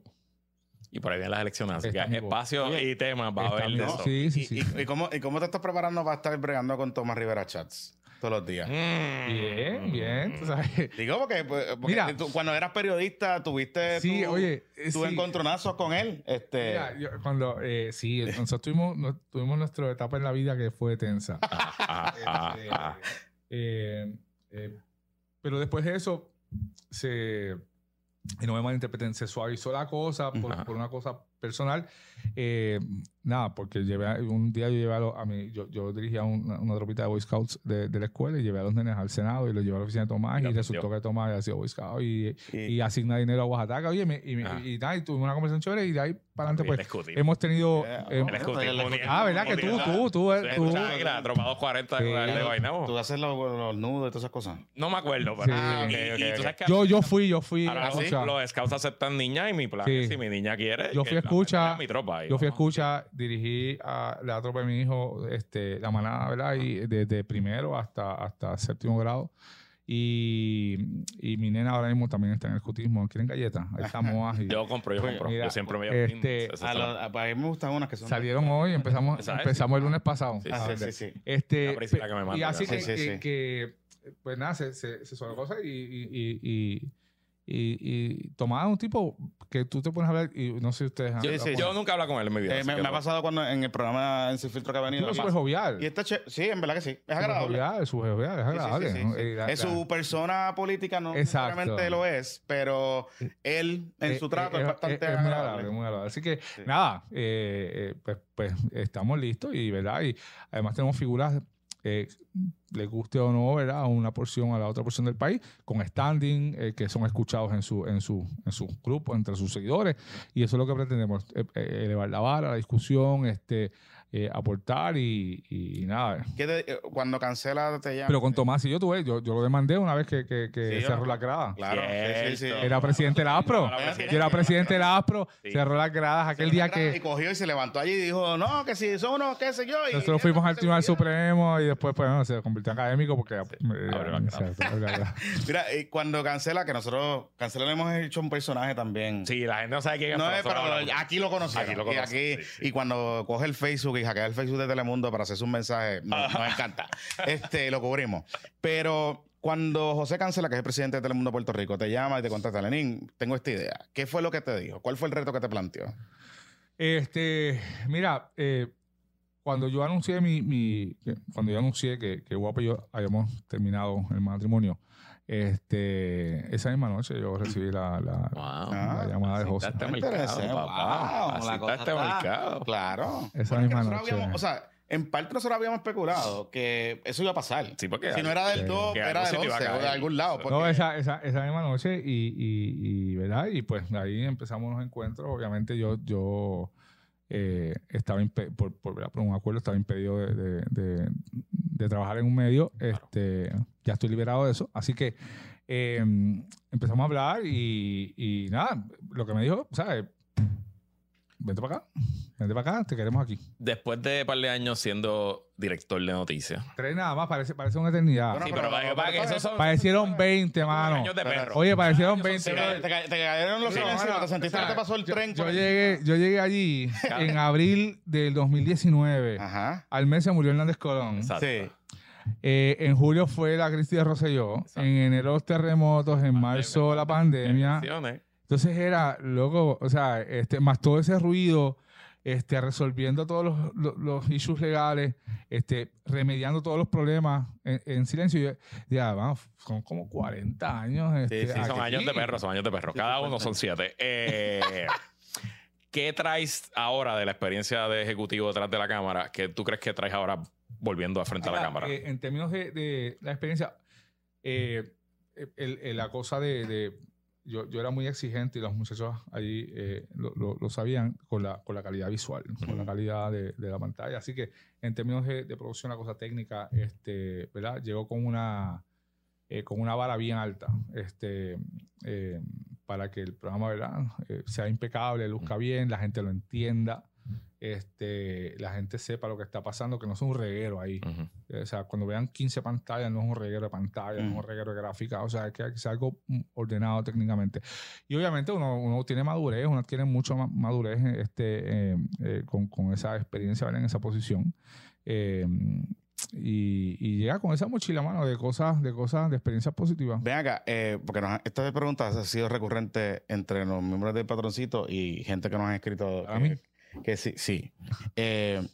Y por ahí vienen las elecciones. Así que espacio Oye, y temas va a haber de eso. Sí, sí, ¿Y, sí. y- y cómo, ¿Y cómo te estás preparando para estar bregando con Tomás Rivera Chats todos los días? Mm. Bien, bien. tú sabes. Digo, porque, pues, porque Mira. tú, cuando eras periodista tuviste Sí, tu, oye, eh, tus sí. encontronazos con él. Este, Mira, yo- cuando, eh, sí, nosotros tuvimos, no- tuvimos nuestra etapa en la vida que fue tensa. Este, eh, eh, pero después de eso, se, y no me malinterpreten, se suavizó la cosa por, Ajá. por una cosa personal. Eh, nada, porque llevé, a- un día yo llevé a, los- a mí, yo, yo dirigía una, una tropita de Boy Scouts de, de la escuela y llevé a los nenes al Senado y los llevé a la oficina de Tomás Y resultó que Tomás había sido Boy Scout y, y- y asigna dinero a Oaxaca. Oye, me- y, me- Ah. y, nada, y tuvimos una conversación chévere y de ahí para adelante pues hemos tenido... Yeah. eh, ah, ¿verdad? Que tú, tú, tú, Sí, tú, escucha ahí la tropa 240 de, Guaynabo. tú haces los, los nudos y todas esas cosas. No me acuerdo, pero. Ah, que Yo, yo fui, yo fui ahora sí, los scouts aceptan niñas y mi plan si mi niña quiere. Yo que fui escucha, metan a mi tropa ahí, Yo fui escucha, dirigí a la tropa de mi hijo, este, la manada, ¿verdad? Y desde primero hasta, hasta séptimo grado. Y, y mi nena ahora mismo también está en el escutismo. ¿Quieren galletas? Ahí estamos. Y Yo compro, yo compro. mira, yo siempre me llevo este, A, los- a- a mí me gustan unas que son. salieron hoy, empezamos, ¿Sabes? empezamos el lunes pasado. Sí, Ah, sí, sí, sí. Este, La que me manda, y así que, Sí, sí, que- sí. que, pues nada, se, se, se y, y, y, y, Tomás es un tipo que tú te pones a hablar y no sé si ustedes han sí, Yo él. nunca he hablado con él en mi vida. Eh, me, ha pasado cuando en el programa en Sin Filtro que ha venido. Me súper jovial. Y está sí, en verdad que sí. Es agradable. súper jovial, es Sí, sí, agradable. sí, sí, ¿no? sí. Eh, la- Es su persona política, no Exacto. necesariamente lo es, pero él en Eh, su trato eh, es bastante es muy agradable. agradable, muy agradable. Así que, Sí. nada, eh, eh, pues, pues estamos listos y, ¿verdad? Y además tenemos figuras, eh, le guste o no, ¿verdad? A una porción a la otra porción del país, con standing, eh, que son escuchados en su, en su, en su grupo, entre sus seguidores. Y eso es lo que pretendemos, eh, eh, elevar la vara, la discusión, este, eh, aportar y, y nada. ¿Qué te- eh, cuando cancela te llama. Pero con Tomás y yo tuve, yo, yo lo demandé una vez que, que, que Sí, cerró no- la grada. Claro, sí, sí, sí. Cierto. Era presidente del ASPRO. Era presidente. Yo era presidente del ASPRO, Sí. cerró las gradas aquel día Y que cogió y se levantó allí y dijo, no, que si son unos, qué sé yo. y- nosotros y fuimos al Tribunal. Supremo y después pues, bueno, se convirtió en académico porque... eh, la la grada. Mira, y cuando cancela, que nosotros, cancela le hemos hecho un personaje también. Sí, la gente no sabe quién es. No pero aquí lo conocemos. Aquí lo y, conocen, aquí, sí, sí. y cuando coge el Facebook y hackea el Facebook de Telemundo para hacer sus mensajes, nos, nos encanta. Este, lo cubrimos. Pero cuando José Cancela, que es el presidente de Telemundo Puerto Rico, te llama y te contacta, Lenín, tengo esta idea. ¿Qué fue lo que te dijo? ¿Cuál fue el reto que te planteó? Este, mira, eh, cuando yo anuncié mi, mi- que- cuando yo anuncié que, que Guapo y yo habíamos terminado el matrimonio, este, esa misma noche yo recibí la, la- Wow. Ah, la llamada de José. Está este Interesante. mercado, papá. Wow, la está cosa este está- mercado. Claro. Esa Porque es que misma noche. habíamos- o sea, en parte nosotros habíamos especulado que eso iba a pasar. Sí, porque si no era del Sí. 2, Que era del se te iba a 11 o de algún lado. No, porque- esa, esa, esa misma noche y, y, y, ¿verdad? Y pues ahí empezamos los encuentros. Obviamente yo, yo eh, estaba por, por, un acuerdo, estaba impedido de, de- de- de trabajar en un medio. Este, ya estoy liberado de eso. Así que eh, empezamos a hablar y, y nada, lo que me dijo, ¿sabes? Vente para acá. Vente para acá, te queremos aquí. Después de un par de años siendo director de noticias. Tres nada más, parece, parece una eternidad. Bueno, Sí, pero- pero, para, para que esos son Parecieron 20, mano. años de perro. Oye, parecieron Años 20. son Te, te ca- te cayeron los Sí, silencios, mano, te sentiste o sea, que te pasó el yo- tren. Yo, por- llegué, yo llegué allí en abril del 2019. Ajá. Al mes se murió Hernández Colón. Exacto. Sí. Eh, en julio fue la crisis de Rosselló. Exacto. En enero los terremotos. En marzo la pandemia. Entonces era, loco, o sea, este, más todo ese ruido, este, resolviendo todos los, los, los issues legales, este, remediando todos los problemas en, en silencio. Y yo, ya, vamos, son como 40 años. Este, Sí, son años de perro, son años de perro. Cada uno son siete. Eh, ¿Qué traes ahora de la experiencia de ejecutivo detrás de la cámara que tú crees que traes ahora volviendo a frente a la cámara? eh, en términos de, de la experiencia, eh, el- el- la cosa de, de- yo, yo era muy exigente y los muchachos allí eh, lo, lo- lo sabían con la, con la calidad visual, con la calidad de, de la pantalla. Así que en términos de, de producción, la cosa técnica, este, ¿verdad? Llegó con una, eh, con una vara bien alta este, eh, para que el programa ¿verdad? Eh, sea impecable, luzca bien, la gente lo entienda. Este, la gente sepa lo que está pasando, que no es un reguero ahí. Ujú. O sea, cuando vean 15 pantallas, no es un reguero de pantallas, no es un reguero de gráfica. O sea, es que ser algo mm, ordenado técnicamente. Y obviamente uno, uno tiene madurez, uno tiene mucha ma- madurez este, eh, eh, con, con esa experiencia en esa posición. Eh, y, y llega con esa mochila, mano, de cosas, de cosas, de experiencias positivas. Ven acá, eh, porque nos, esta pregunta ha sido recurrente entre los miembros del patroncito y gente que nos han escrito. ¿A que, mí? Que sí, sí. Eh,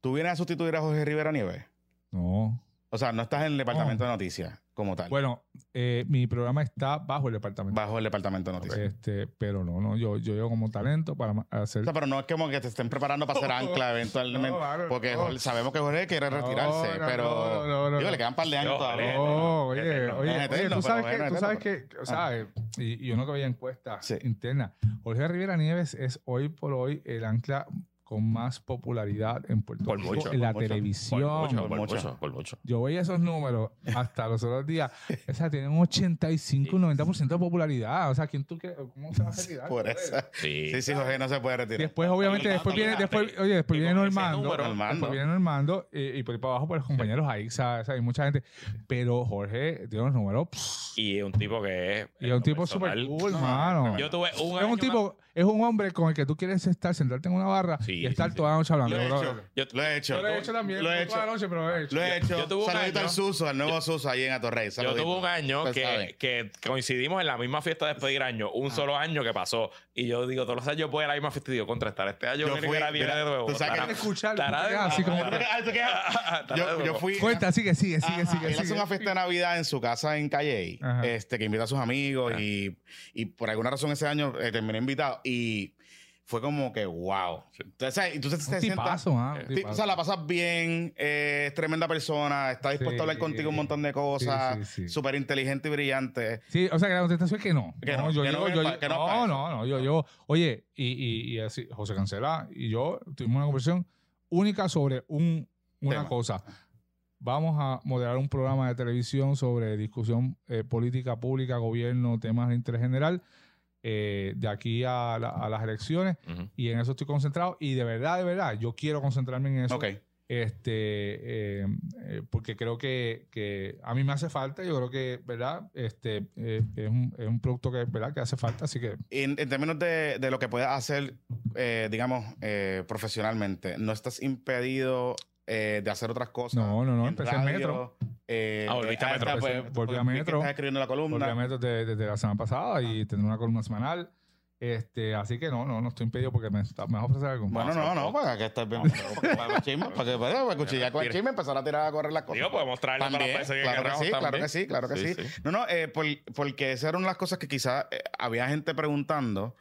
¿Tú vienes a sustituir a Jorge Rivera Nieves? No. O sea, no estás en el departamento de noticias como tal. Bueno, eh, mi programa está bajo el departamento. bajo el departamento de noticias. Este, pero no, no, yo, yo llego como talento para hacer. O sea, pero no es como que te estén preparando para ser ancla eventualmente. No, claro, porque no. Sabemos que Jorge quiere retirarse, no, pero no, no, no, digo, no. le quedan un par de años todavía. Oye, Eterno. oye, oye, tú sabes que, tú sabes que, o sea, eh, y, y uno que veía encuestas Sí. internas, Jorge Rivera Nieves es hoy por hoy el ancla con más popularidad en Puerto Por Rico mucho, en la mucho. televisión. Por mucho, por mucho. mucho, por mucho. Yo veía esos números hasta los otros días. O sea, tienen un 85, 90% de popularidad. O sea, ¿quién tú crees? ¿Cómo se va a retirar? Por eso. Sí. Sí, sí, Jorge no se puede retirar. Después, obviamente, después viene, después, oye, después viene Normando. número, Normando. Después viene Normando y, y por ahí para abajo, por los compañeros ahí, ¿sabes? Hay mucha gente. Pero Jorge tiene unos números. pff, Y es un tipo que es. y es un tipo personal. súper cool, No, mano. Yo tuve un es año un tipo, es un hombre con el que tú quieres estar, sentarte en una barra Sí, y estar sí, sí. toda la noche hablando. Lo he hecho. Yo- Lo he hecho. Yo lo he hecho también. Lo he no hecho. toda la noche, pero lo he hecho. Lo he hecho. yo tuve un Saludito año- al Suso, al nuevo Suso ahí en Atorrey. Yo tuve un año que, coincidimos en la misma fiesta de despedir año, un solo año que pasó. Y yo digo, todos los años voy a la misma fiesta y digo, contrastar este año Yo fui- Rivera viene mira, de nuevo. tú sabes que- Estará- escuchar, estará de- así como- Ah, de Yo, yo fui. Cuenta, sigue, sigue, sigue, sigue. él hace sigue. una fiesta de Navidad en su casa en Calle, este, que invita a sus amigos y, y por alguna razón ese año eh, terminé invitado y fue como que wow. Entonces, tú te, sientas- tipazo, ti- tipazo. o sea, la pasas bien, eh, es tremenda persona, está dispuesto Sí. a hablar contigo un montón de cosas, Sí, sí, sí. súper inteligente y brillante. Sí, o sea que la contestación es que no. Que no, yo que no yo- pa- que no no, no, no, yo, yo, oye, y, y, y así, José Cancela y yo tuvimos una conversación única sobre un, una Tema. cosa. Vamos a moderar un programa de televisión sobre discusión eh, política pública, gobierno, temas de interés general, eh, de aquí a, la- a las elecciones, y en eso estoy concentrado, y de verdad, de verdad, yo quiero concentrarme en eso Ok. este eh, eh, porque creo que, que a mí me hace falta yo creo que verdad este eh, es, un, es un producto que verdad que hace falta así que En, en términos de, de lo que puedas hacer, eh, digamos, eh, profesionalmente, ¿no estás impedido eh, de hacer otras cosas? No, no, no, en empecé en radio? Metro. Eh, Ah, volviste a ah, Metro. está, Empecé- volví a Metro. Estás escribiendo la columna. obviamente desde, desde la semana pasada y tendré una columna semanal este así que no no no estoy impedido porque me, me vas a ofrecer algo Bueno, no, no, para que estés bien. Para chisme, para que para que cuchillar con el chisme, empezar a tirar a correr las cosas. Digo, podemos traerle para También, veces que claro que sí, claro que sí, claro que sí. No, no, eh, por- porque esas eran las cosas que quizás eh, había gente preguntando,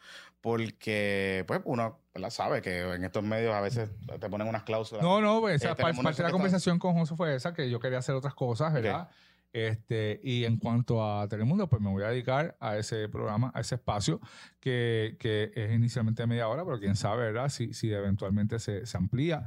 porque, pues, uno ¿verdad? sabe que en estos medios a veces te ponen unas cláusulas. no no pues, Eh, parte de la conversación con José fue esa que yo quería hacer otras cosas verdad este y en cuanto a Telemundo pues me voy a dedicar a ese programa a ese espacio que, que es inicialmente de media hora pero quién sabe verdad si, si eventualmente se, se amplía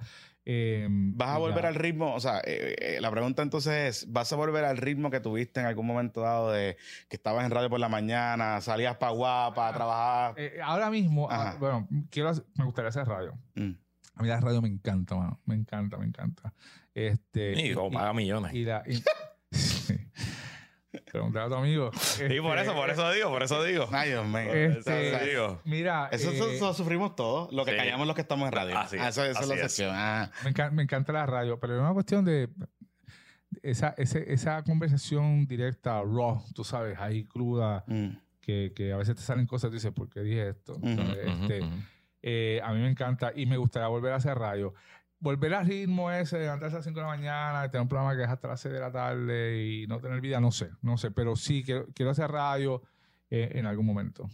Eh, ¿Vas a volver ya. al ritmo? O sea, eh, eh, la pregunta entonces es, ¿vas a volver al ritmo que tuviste en algún momento dado de que estabas en radio por la mañana, salías para guapa a trabajar? Eh, ahora mismo, ah, bueno, quiero, hacer- me gustaría hacer radio. Mm. A mí la radio me encanta, mano. Me encanta, me encanta. Este, Y como paga millones. y la, y- Preguntar a tu amigo. Y por eso, por eso digo, por eso digo. Ay, Dios mío. Este, Eso digo. Mira, Eso, eh, eso sufrimos todos, lo que Sí. callamos los que estamos en radio. Así Ah, es, eso, eso es así la es. sección. Ah. me, encanta, me encanta la radio, pero es una cuestión de esa, ese- esa conversación directa, raw, tú sabes, ahí cruda, Mm. que, que a veces te salen cosas y dices, ¿por qué dije esto? Ujú, ¿Sabes? Ujú, Este, ujú. eh, a mí me encanta y me gustaría volver a hacer radio. Volver al ritmo ese, levantarse a las 5 de la mañana, tener un programa que es hasta las 6 de la tarde y no tener vida, no sé, no sé, pero sí quiero, quiero hacer radio eh, en algún momento.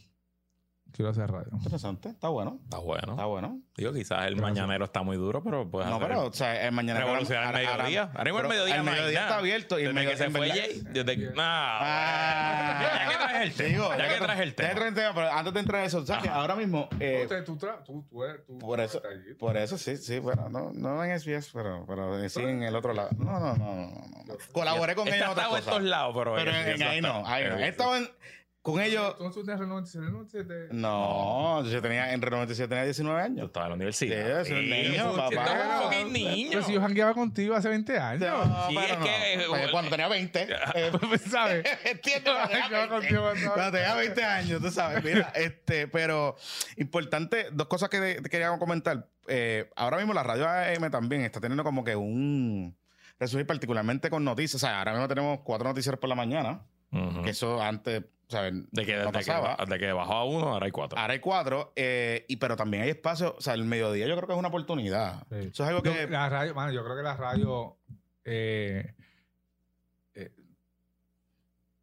Quiero hacer radio. Interesante, está bueno. Está bueno. Está bueno. Digo, quizás el Gracias. mañanero está muy duro, pero pues No, pero, o sea, el mañana. revolucionar el ahora- mediodía. ahora- Ahora mismo el pero mediodía El no mediodía está abierto y el Desde medio- que se en fue Jay, desde que... Nah, Ah. ya que traes el Te tema. digo, ya que traes el tema. el tema, pero antes de entrar a eso, ¿sabes que ahora mismo. eh, tú, tra- tú, tú por eso, por eso sí, sí, bueno, no, no en SBS, pero, pero sí en el otro lado. No, no, no, no. no, no. Colaboré con ellos en en estos lados, pero... Pero en, en ahí no, ahí no. He estado en- con ellos. ¿Tú no estuviste en el 97? ¿El 97? No, yo tenía en Reno 97 tenía 19 Yo años. estaba en la universidad. Sí, un niño, papá. un niño. Pero si yo jangueaba contigo hace 20 años. No, Sí, pero es no. que- Pues cuando tenía 20. eh, ¿Sabes? Entiendo, cuando tenía Yo 20. contigo, ¿sabes? Cuando tenía 20 años, tú sabes. Mira, este, pero importante, dos cosas que quería comentar. Eh, ahora mismo la radio AM también está teniendo como que un resurgir particularmente con noticias. O sea, ahora mismo tenemos cuatro noticias por la mañana, Ujú. que eso antes, De que, no de, que, pasaba. de que bajó a uno, ahora hay cuatro. Ahora hay cuatro, eh, y, pero también hay espacio. O sea, el mediodía yo creo que es una oportunidad. Sí. Eso es algo Yo- que. la radio, mano, yo creo que la radio eh, eh,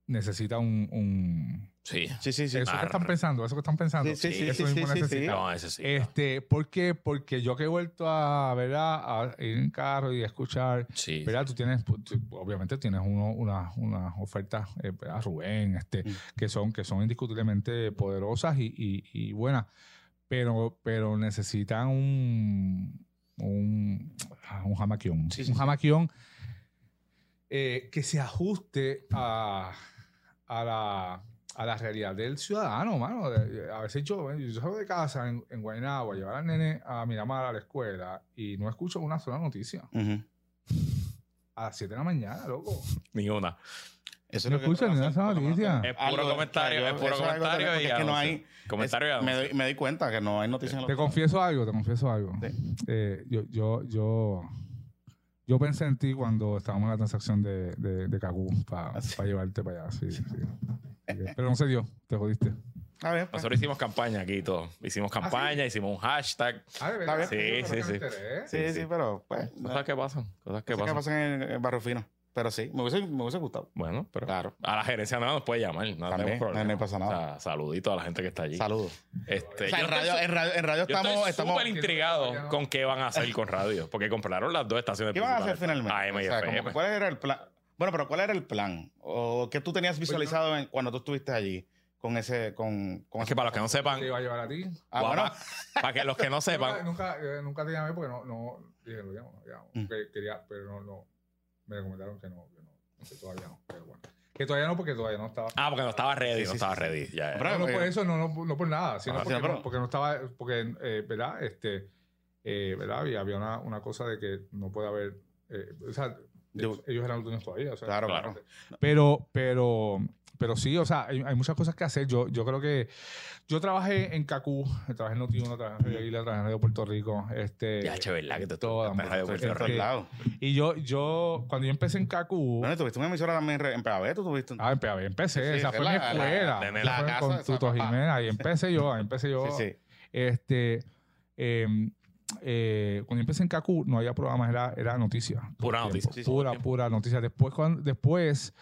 necesita un, un- Sí. Sí, sí, sí. eso que Ar- están pensando, eso que están pensando. Sí, sí, sí, eso sí, mismo sí, sí, necesita. No, ese sí. Este, ¿por qué? Porque yo que he vuelto a, ¿verdad? a ir en carro y a escuchar, Sí. ¿verdad? Tú tienes, tú- obviamente tienes uno, una- unas ofertas, eh, ¿verdad? Rubén, este, Mm. que son, que son indiscutiblemente poderosas y, y- y buenas, pero, pero necesitan un, un, ah, un jamaquión. Sí, sí, un sí. jamaquión eh, que se ajuste a, a la a la realidad del ciudadano, mano. De- A veces yo, yo salgo de casa en, en Guaynabo a llevar al nene a Miramar a la escuela y no escucho una sola noticia. A las 7 de la mañana, loco. Ni una. Eso No es escuchan ni una hacen, noticia. Es puro Algo, comentario, es puro comentario y es que no hay. Comentario es- me, doy, me doy cuenta que no hay noticias en los Te confieso algo, te confieso algo. Sí. Eh, yo, yo, yo, yo pensé en ti cuando estábamos en la transacción de, de, de Cagú para Ah, sí. llevarte para allá. Sí, sí. Pero no se dio, te jodiste. A ver, pues. Nosotros hicimos campaña aquí y todo. Hicimos campaña, hicimos un hashtag. Ah, verdad. bien. Sí, sí, sí. Sí, sí, pero pues. Cosas que pasan. Cosas que cosas que pasan. pasan en el barrio fino. Pero sí, me hubiese, me hubiese gustado. Bueno, pero Claro. a la gerencia no nos puede llamar. No También, tenemos problema. no- no pasa nada. O sea, saludito a la gente que está allí. Saludos. Este, O sea, yo en estoy radio, en radio, en radio yo estamos. estoy estamos súper intrigado con qué van a hacer con radio. Porque compraron las dos estaciones ¿Qué van a hacer finalmente? AM y O sea, FM. como, ¿Cuál era el plan? Bueno, pero ¿cuál era el plan? ¿O qué tú tenías visualizado en- cuando tú estuviste allí con ese. Con, con Es que para los que no sepan, Te iba a llevar a ti. Ah, bueno. para que los que no Nunca, sepan, nunca, eh, nunca te llamé porque no, no dije, lo llamo, lo llamo. Mm. Que- Quería, pero no, no, me recomendaron que no, que no, que todavía no, pero bueno. Que todavía no porque todavía no estaba. Ah, porque no estaba ready, Sí, no sí, estaba sí. ready. Ya, no, no por eso, no, no, no por nada, sino Ah, porque, sí, pero- no, porque no estaba, porque, eh, ¿verdad? Este, eh, ¿verdad? Y había una, una cosa de que no puede haber, eh, o sea, Yo- ellos eran los dueños todavía, o sea, Claro, Claro. claro. pero, pero, pero sí, o sea, hay, hay muchas cosas que hacer. Yo, yo creo que yo trabajé en CACU, trabajé en Noti1, trabajé en Radio Isla, trabajé en Radio Puerto Rico. Este, Ya, che, ¿verdad? Que te toca Radio Puerto todos Este. Y yo, yo, cuando yo empecé en CACU, Bueno, tuviste una emisora también en PAB, tú tuviste un... ah, en PAB, empecé, Sí, esa es fue la- mi la- escuela. la- la fue casa con Tuto. Jiménez, ahí empecé yo, ahí empecé yo. Sí, sí. Este, eh, eh, cuando yo empecé en CACU no había programas, era, era noticia. todo Pura noticia. Sí, sí, pura, todo pura noticia. Después, cuando, después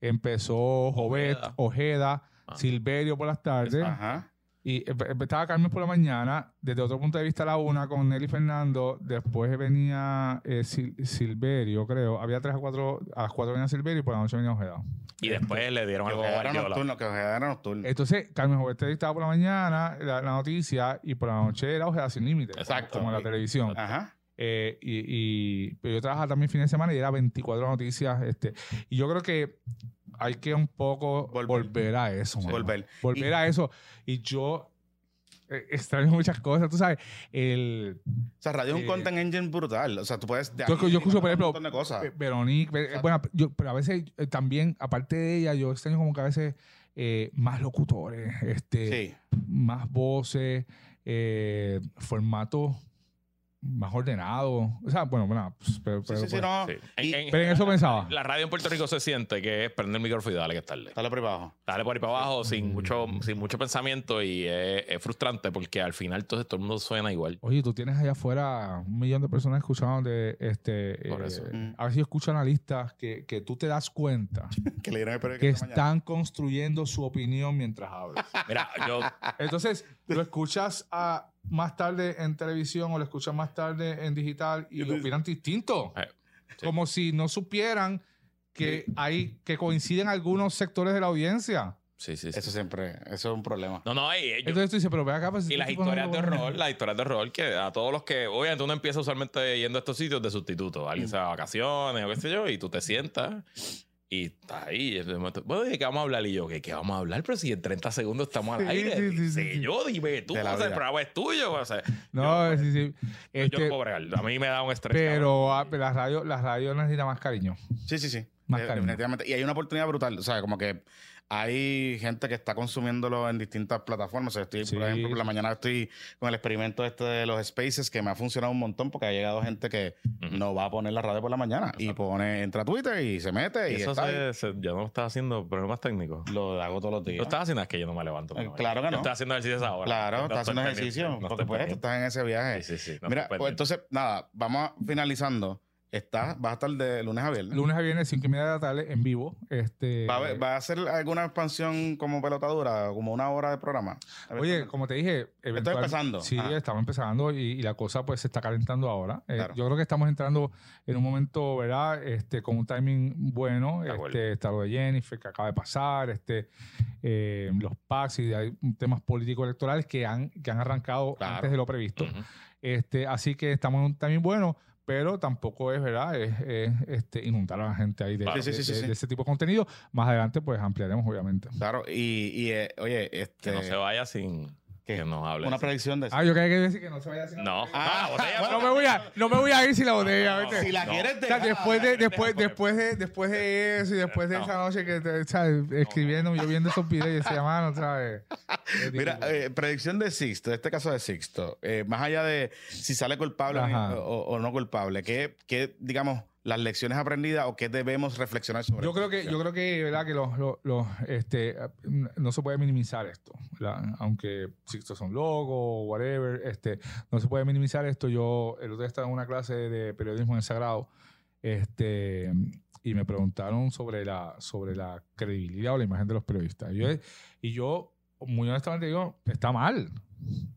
empezó Jovet, Ojeda. Ojeda, Ah. Silverio por las tardes. Ajá. Y empe- empezaba Carmen por la mañana, desde otro punto de vista la una con Nelly Fernando, después venía eh, Sil- Silverio, creo, había tres a cuatro, a las cuatro venía Silverio y por la noche venía Ojeda. Y después le dieron algo a era nocturno, que era nocturno. Entonces, Carmen Jovet estaba por la mañana, la, la noticia, y por la noche era Ojeda sin límite, Exacto. como en la televisión. Ajá. Eh, y, y- pero yo trabajaba también fin de semana y era 24 noticias. Este, y yo creo que hay que un poco Volver. volver, a eso. mano. Volver. Volver Y- a eso. Y yo eh, extraño muchas cosas. Tú sabes, el, O sea, radio es un Eh, content engine brutal. O sea, tú puedes. de Yo- yo escucho, por un ejemplo, montón de cosas. Ve- Veronique, ve- Exacto. bueno, yo- pero a veces eh, también, aparte de ella, yo extraño como que a veces eh, más locutores, este, Sí. más voces, eh, formato más ordenado. O sea, bueno, bueno, pues, pero, Sí, pero, sí, sí, pues, no. Sí. Y- En- pero en eso pensaba. La radio en Puerto Rico se siente que es prender el micrófono y dale que es tarde. Dale por ahí abajo. Dale por ahí para abajo sin mucho, sin mucho pensamiento y es, es frustrante porque al final entonces todo el mundo suena igual. Oye, tú tienes allá afuera un millón de personas escuchando de este. Por eh, eso. Mm. A ver si escuchan analistas que, que tú te das cuenta Que le dieron que mañana. están construyendo su opinión mientras hablas. Mira, yo Entonces, lo escuchas a, más tarde en televisión o lo escuchas más tarde en digital y opinan distinto. Eh, sí. Como si no supieran que hay que coinciden algunos sectores de la audiencia. Sí, sí, sí. Eso siempre, eso es un problema. No, no, y, yo- Entonces tú dices, pero ve acá. pues, y este las historias de horror, las historias de horror que a todos los que, obviamente uno empieza usualmente yendo a estos sitios de sustituto. Alguien se va a vacaciones o qué sé yo, y tú te sientas y estás ahí. Bueno, ¿de qué vamos a hablar? Y yo, ¿qué, qué vamos a hablar? Pero si en 30 segundos estamos al aire. sí, sí, sí, sí. yo, dime tú, o sea, el programa es tuyo. O sea, No, yo, sí, sí. yo Este, no puedo bregar. A mí me da un estrés. pero ah, la radio, la radio necesita más cariño. Sí, sí, sí. Más Eh, cariño. definitivamente. Y hay una oportunidad brutal. O sea, como que hay gente que está consumiéndolo en distintas plataformas. O sea, estoy, Sí. por ejemplo, por la mañana estoy con el experimento este de los spaces que me ha funcionado un montón porque ha llegado gente que no va a poner la radio por la mañana y pone, entra a Twitter y se mete y Eso está se, se- yo no estaba haciendo problemas técnicos. Lo hago todos los días. Lo estás haciendo es que yo no me levanto. Eh, claro que yo no. Estoy haciendo ejercicio esa hora. Claro, No estás haciendo ejercicio. porque pues tú estás en ese viaje. Sí, sí, sí. no Mira, pues entonces, nada, vamos finalizando. Estás, vas a estar de lunes a viernes. Lunes a viernes, 5 y media de la tarde, en vivo. Este, ¿Va, a va a hacer alguna expansión como pelotadura, como una hora de programa? Oye, como te dije, eventual- empezando. Sí, Ajá. estamos empezando y, y la cosa pues se está calentando ahora. Eh, Claro. Yo creo que estamos entrando en un momento, ¿verdad? Este, con un timing bueno. Este, está lo de Jennifer que acaba de pasar, este, eh, los PACs y hay temas políticos electorales que han, que han arrancado Claro. antes de lo previsto. Ujú. Este, así que estamos en un timing bueno, pero tampoco es verdad, es, es, este, inundar a la gente ahí de, Claro. Sí, sí, de- sí, sí, de- sí. de ese tipo de contenido. Más adelante, pues ampliaremos, obviamente. Claro, y, y, eh, oye, este, Que no se vaya sin ¿qué? que nos hable. una así. predicción de eso. Ah, yo quería decir que no se vaya la No. Ah, botella. no, me voy a, no me voy a ir sin la botella. No, ¿viste? si la no. quieres O sea, dejar, después de, después, después, de, después de eso y después de No. esa noche que te, ¿sabes? escribiendo, yo viendo esos videos y decía, mano, ¿sabes? Mira, eh, predicción de Sixto, este caso de Sixto, eh, más allá de si sale culpable o, o no culpable, ¿qué, qué, digamos, las lecciones aprendidas o qué debemos reflexionar sobre yo creo que, yo creo que, ¿verdad? Que los, los, los, este, no se puede minimizar esto, ¿verdad? Aunque si estos son logos, whatever, este, no se puede minimizar esto. Yo el otro día estaba en una clase de periodismo en el Sagrado, este, y me preguntaron sobre la, sobre la credibilidad o la imagen de los periodistas. Y yo, y yo muy honestamente digo, está mal,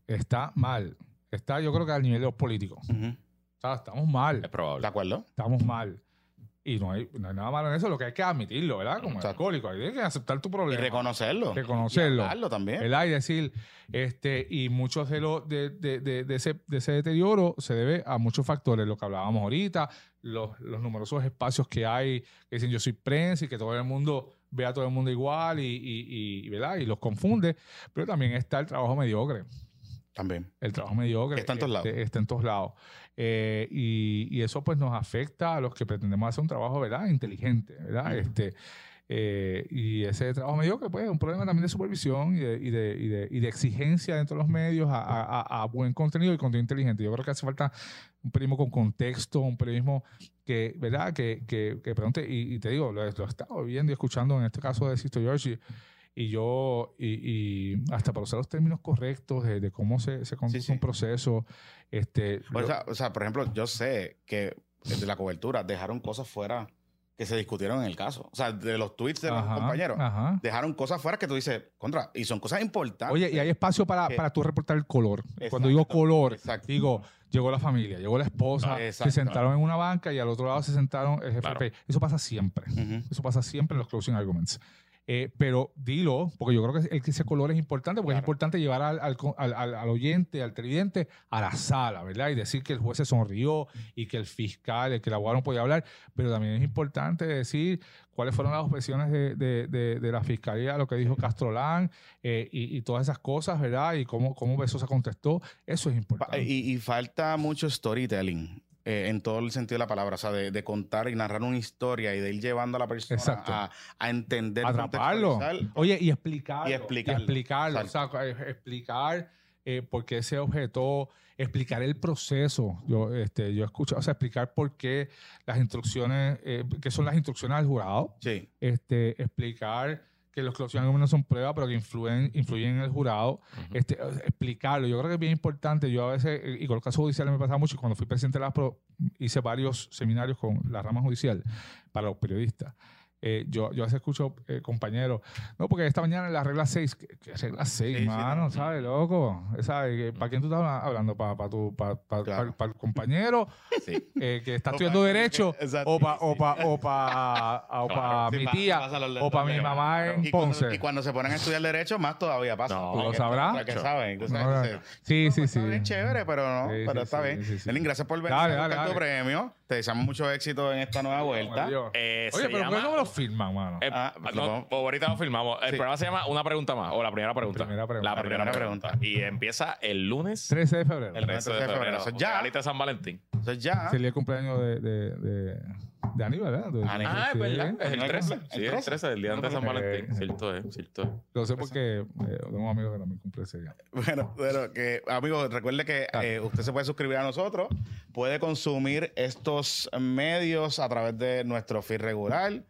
está mal. Está, yo creo que al nivel de los políticos. Ujú. O sea, estamos mal Es probable. ¿De acuerdo? estamos mal. Y no hay, no hay nada malo en eso, lo que hay que admitirlo, ¿verdad? Como Exacto. alcohólico, hay que aceptar tu Y problema. reconocerlo. Reconocerlo. Y hablarlo también. ¿verdad? Y decir, este, y muchos de, los de, de, de, de ese, de ese deterioro se debe a muchos factores, lo que hablábamos ahorita, los, los numerosos espacios que hay, que dicen yo soy prensa y que todo el mundo ve a todo el mundo igual y, y, y, ¿verdad? y los confunde, pero también está el trabajo mediocre. También. El trabajo mediocre. Está en todos este, lados. Está en todos lados. Eh, y, y eso pues nos afecta a los que pretendemos hacer un trabajo, ¿verdad? Inteligente, ¿verdad? Ujú. Este, eh, y ese trabajo mediocre, pues, es un problema también de supervisión y de, y de, y de, y de exigencia dentro de los medios a, a- a- a buen contenido y contenido inteligente. Yo creo que hace falta un periodismo con contexto, un periodismo que, ¿verdad? Que, que, que pregunte, y, y te digo, lo, lo he estado viendo y escuchando en este caso de Sisto George y, yo, y, y hasta para usar los términos correctos de, de cómo se, se conduce sí. un proceso, este, O lo- sea, o sea, por ejemplo, yo sé que de la cobertura dejaron cosas fuera que se discutieron en el caso. O sea, de los tweets de los Ajá, compañeros. ajá. Dejaron cosas fuera que tú dices, contra, y son cosas importantes. Oye, y hay espacio para, Que- para tú reportar el color. Exacto, Cuando digo color, exacto. digo, llegó la familia, llegó la esposa, Ah, se exacto. sentaron en una banca y al otro lado se sentaron el jefe. Claro. Eso pasa siempre. Ujú. Eso pasa siempre en los closing arguments. Eh, pero dilo, porque yo creo que el que ese color es importante, porque es importante llevar al, al, al- al- oyente, al televidente, a la sala, ¿verdad? Y decir que el juez se sonrió y que el fiscal, el que el abogado no podía hablar, pero también es importante decir cuáles fueron las objeciones de, de- de- de la fiscalía, lo que dijo Castrolán eh, y, y todas esas cosas, ¿verdad? Y cómo, cómo Besosa contestó, eso es importante. Y, y falta mucho storytelling. Eh, en todo el sentido de la palabra, o sea, de, de contar y narrar una historia y de ir llevando a la persona a, a entender, atraparlo. Oye, y explicarlo. Y explicarlo. explicarlo. O sea, eh, explicar eh, por qué se objetó, explicar el proceso. Yo, este, yo escucho, o sea, explicar por qué las instrucciones, eh, qué son las instrucciones del jurado. Sí, Este, explicar que los closing no son pruebas, pero que influyen, influyen en el jurado. este, explicarlo. Yo creo que es bien importante. Yo a veces, y con los casos judiciales me pasa mucho, cuando fui presidente de la PRO, hice varios seminarios con la rama judicial para los periodistas. Eh, yo, yo a veces escucho eh, compañeros, no, porque esta mañana en la regla 6, ¿qué, qué regla 6, Sí, sí, mano? no. ¿Sabes, loco? ¿Sabes? ¿Para quién tú estás hablando? ¿Para tu pa, pa- Claro. pa- el compañero sí. eh, que está estudiando Derecho? Exacto. ¿O para o pa, o pa, o pa Claro, sí, mi tía? ¿O para mi mamá en Y cuando, Ponce? y cuando se ponen a estudiar derecho, más todavía pasa. No, ¿Tú lo sabrás? porque saben. tú sabes, No, entonces, sí, sí, sí. Está bien chévere, pero no. Sí, pero sí, está sí, bien. sí, sí. Nelin, gracias por venir a buscar tu dale. premio. Te deseamos mucho éxito en esta nueva vuelta. Eh, Oye, se pero llama- ¿cómo lo firman, mano? Eh, Ah, no, lo pues ahorita lo filmamos. El Sí. programa se llama Una pregunta más, o la primera pregunta. Primera pregunta. La La primera, primera pregunta. Y empieza el lunes 13 de febrero. El 13 de 13 de febrero. Eso ya. Regalita de San Valentín. Entonces ya. Sería el cumpleaños de, de, de, de Aníbal, ¿verdad? De-. Ah, es verdad. Es el ¿No hay 13. cumple? Sí, ¿El el 13? 13, el día antes de San Valentín. eh. Cierto es, cierto es. Lo sé porque eh, tengo un amigo que también cumple ese día. Bueno, pero que, amigos, recuerde que eh, usted se puede suscribir a nosotros, puede consumir estos medios a través de nuestro feed regular,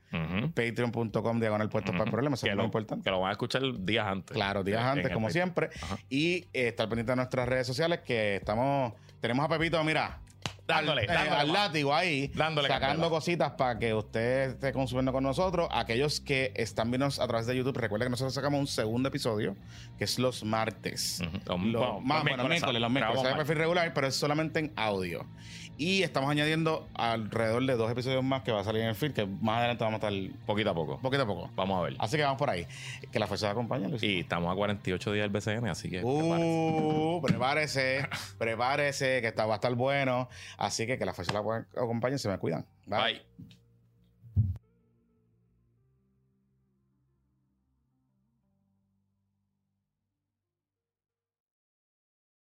patreon.com diagonal puestos para el problema, eso Que es lo, muy importante. que lo van a escuchar días antes. Claro, días antes, en como siempre. Ajá. Y eh, estar pendiente de nuestras redes sociales que estamos, tenemos a Pepito, mira, Dándole, al, eh, dándole al látigo ahí, Dándole sacando cositas para que usted esté consumiendo con nosotros. Aquellos que están viendo a través de YouTube, recuerden que nosotros sacamos un segundo episodio, que es los martes. Ujú. Los- Los- más, los bueno, miércoles, los miércoles. Es perfil regular, pero es solamente en audio. Y estamos añadiendo alrededor de dos episodios más que va a salir en el feed, que más adelante vamos a estar Poquito a poco. poquito a poco. Vamos a ver. Así que vamos por ahí. Que la fuerza acompañe, Luis. Y estamos a 48 días del BCN, así que prepárense. Uh, prepárese, prepárese, que está, va a estar bueno. Así que que la fuerza la acompañe, se me cuidan. Bye.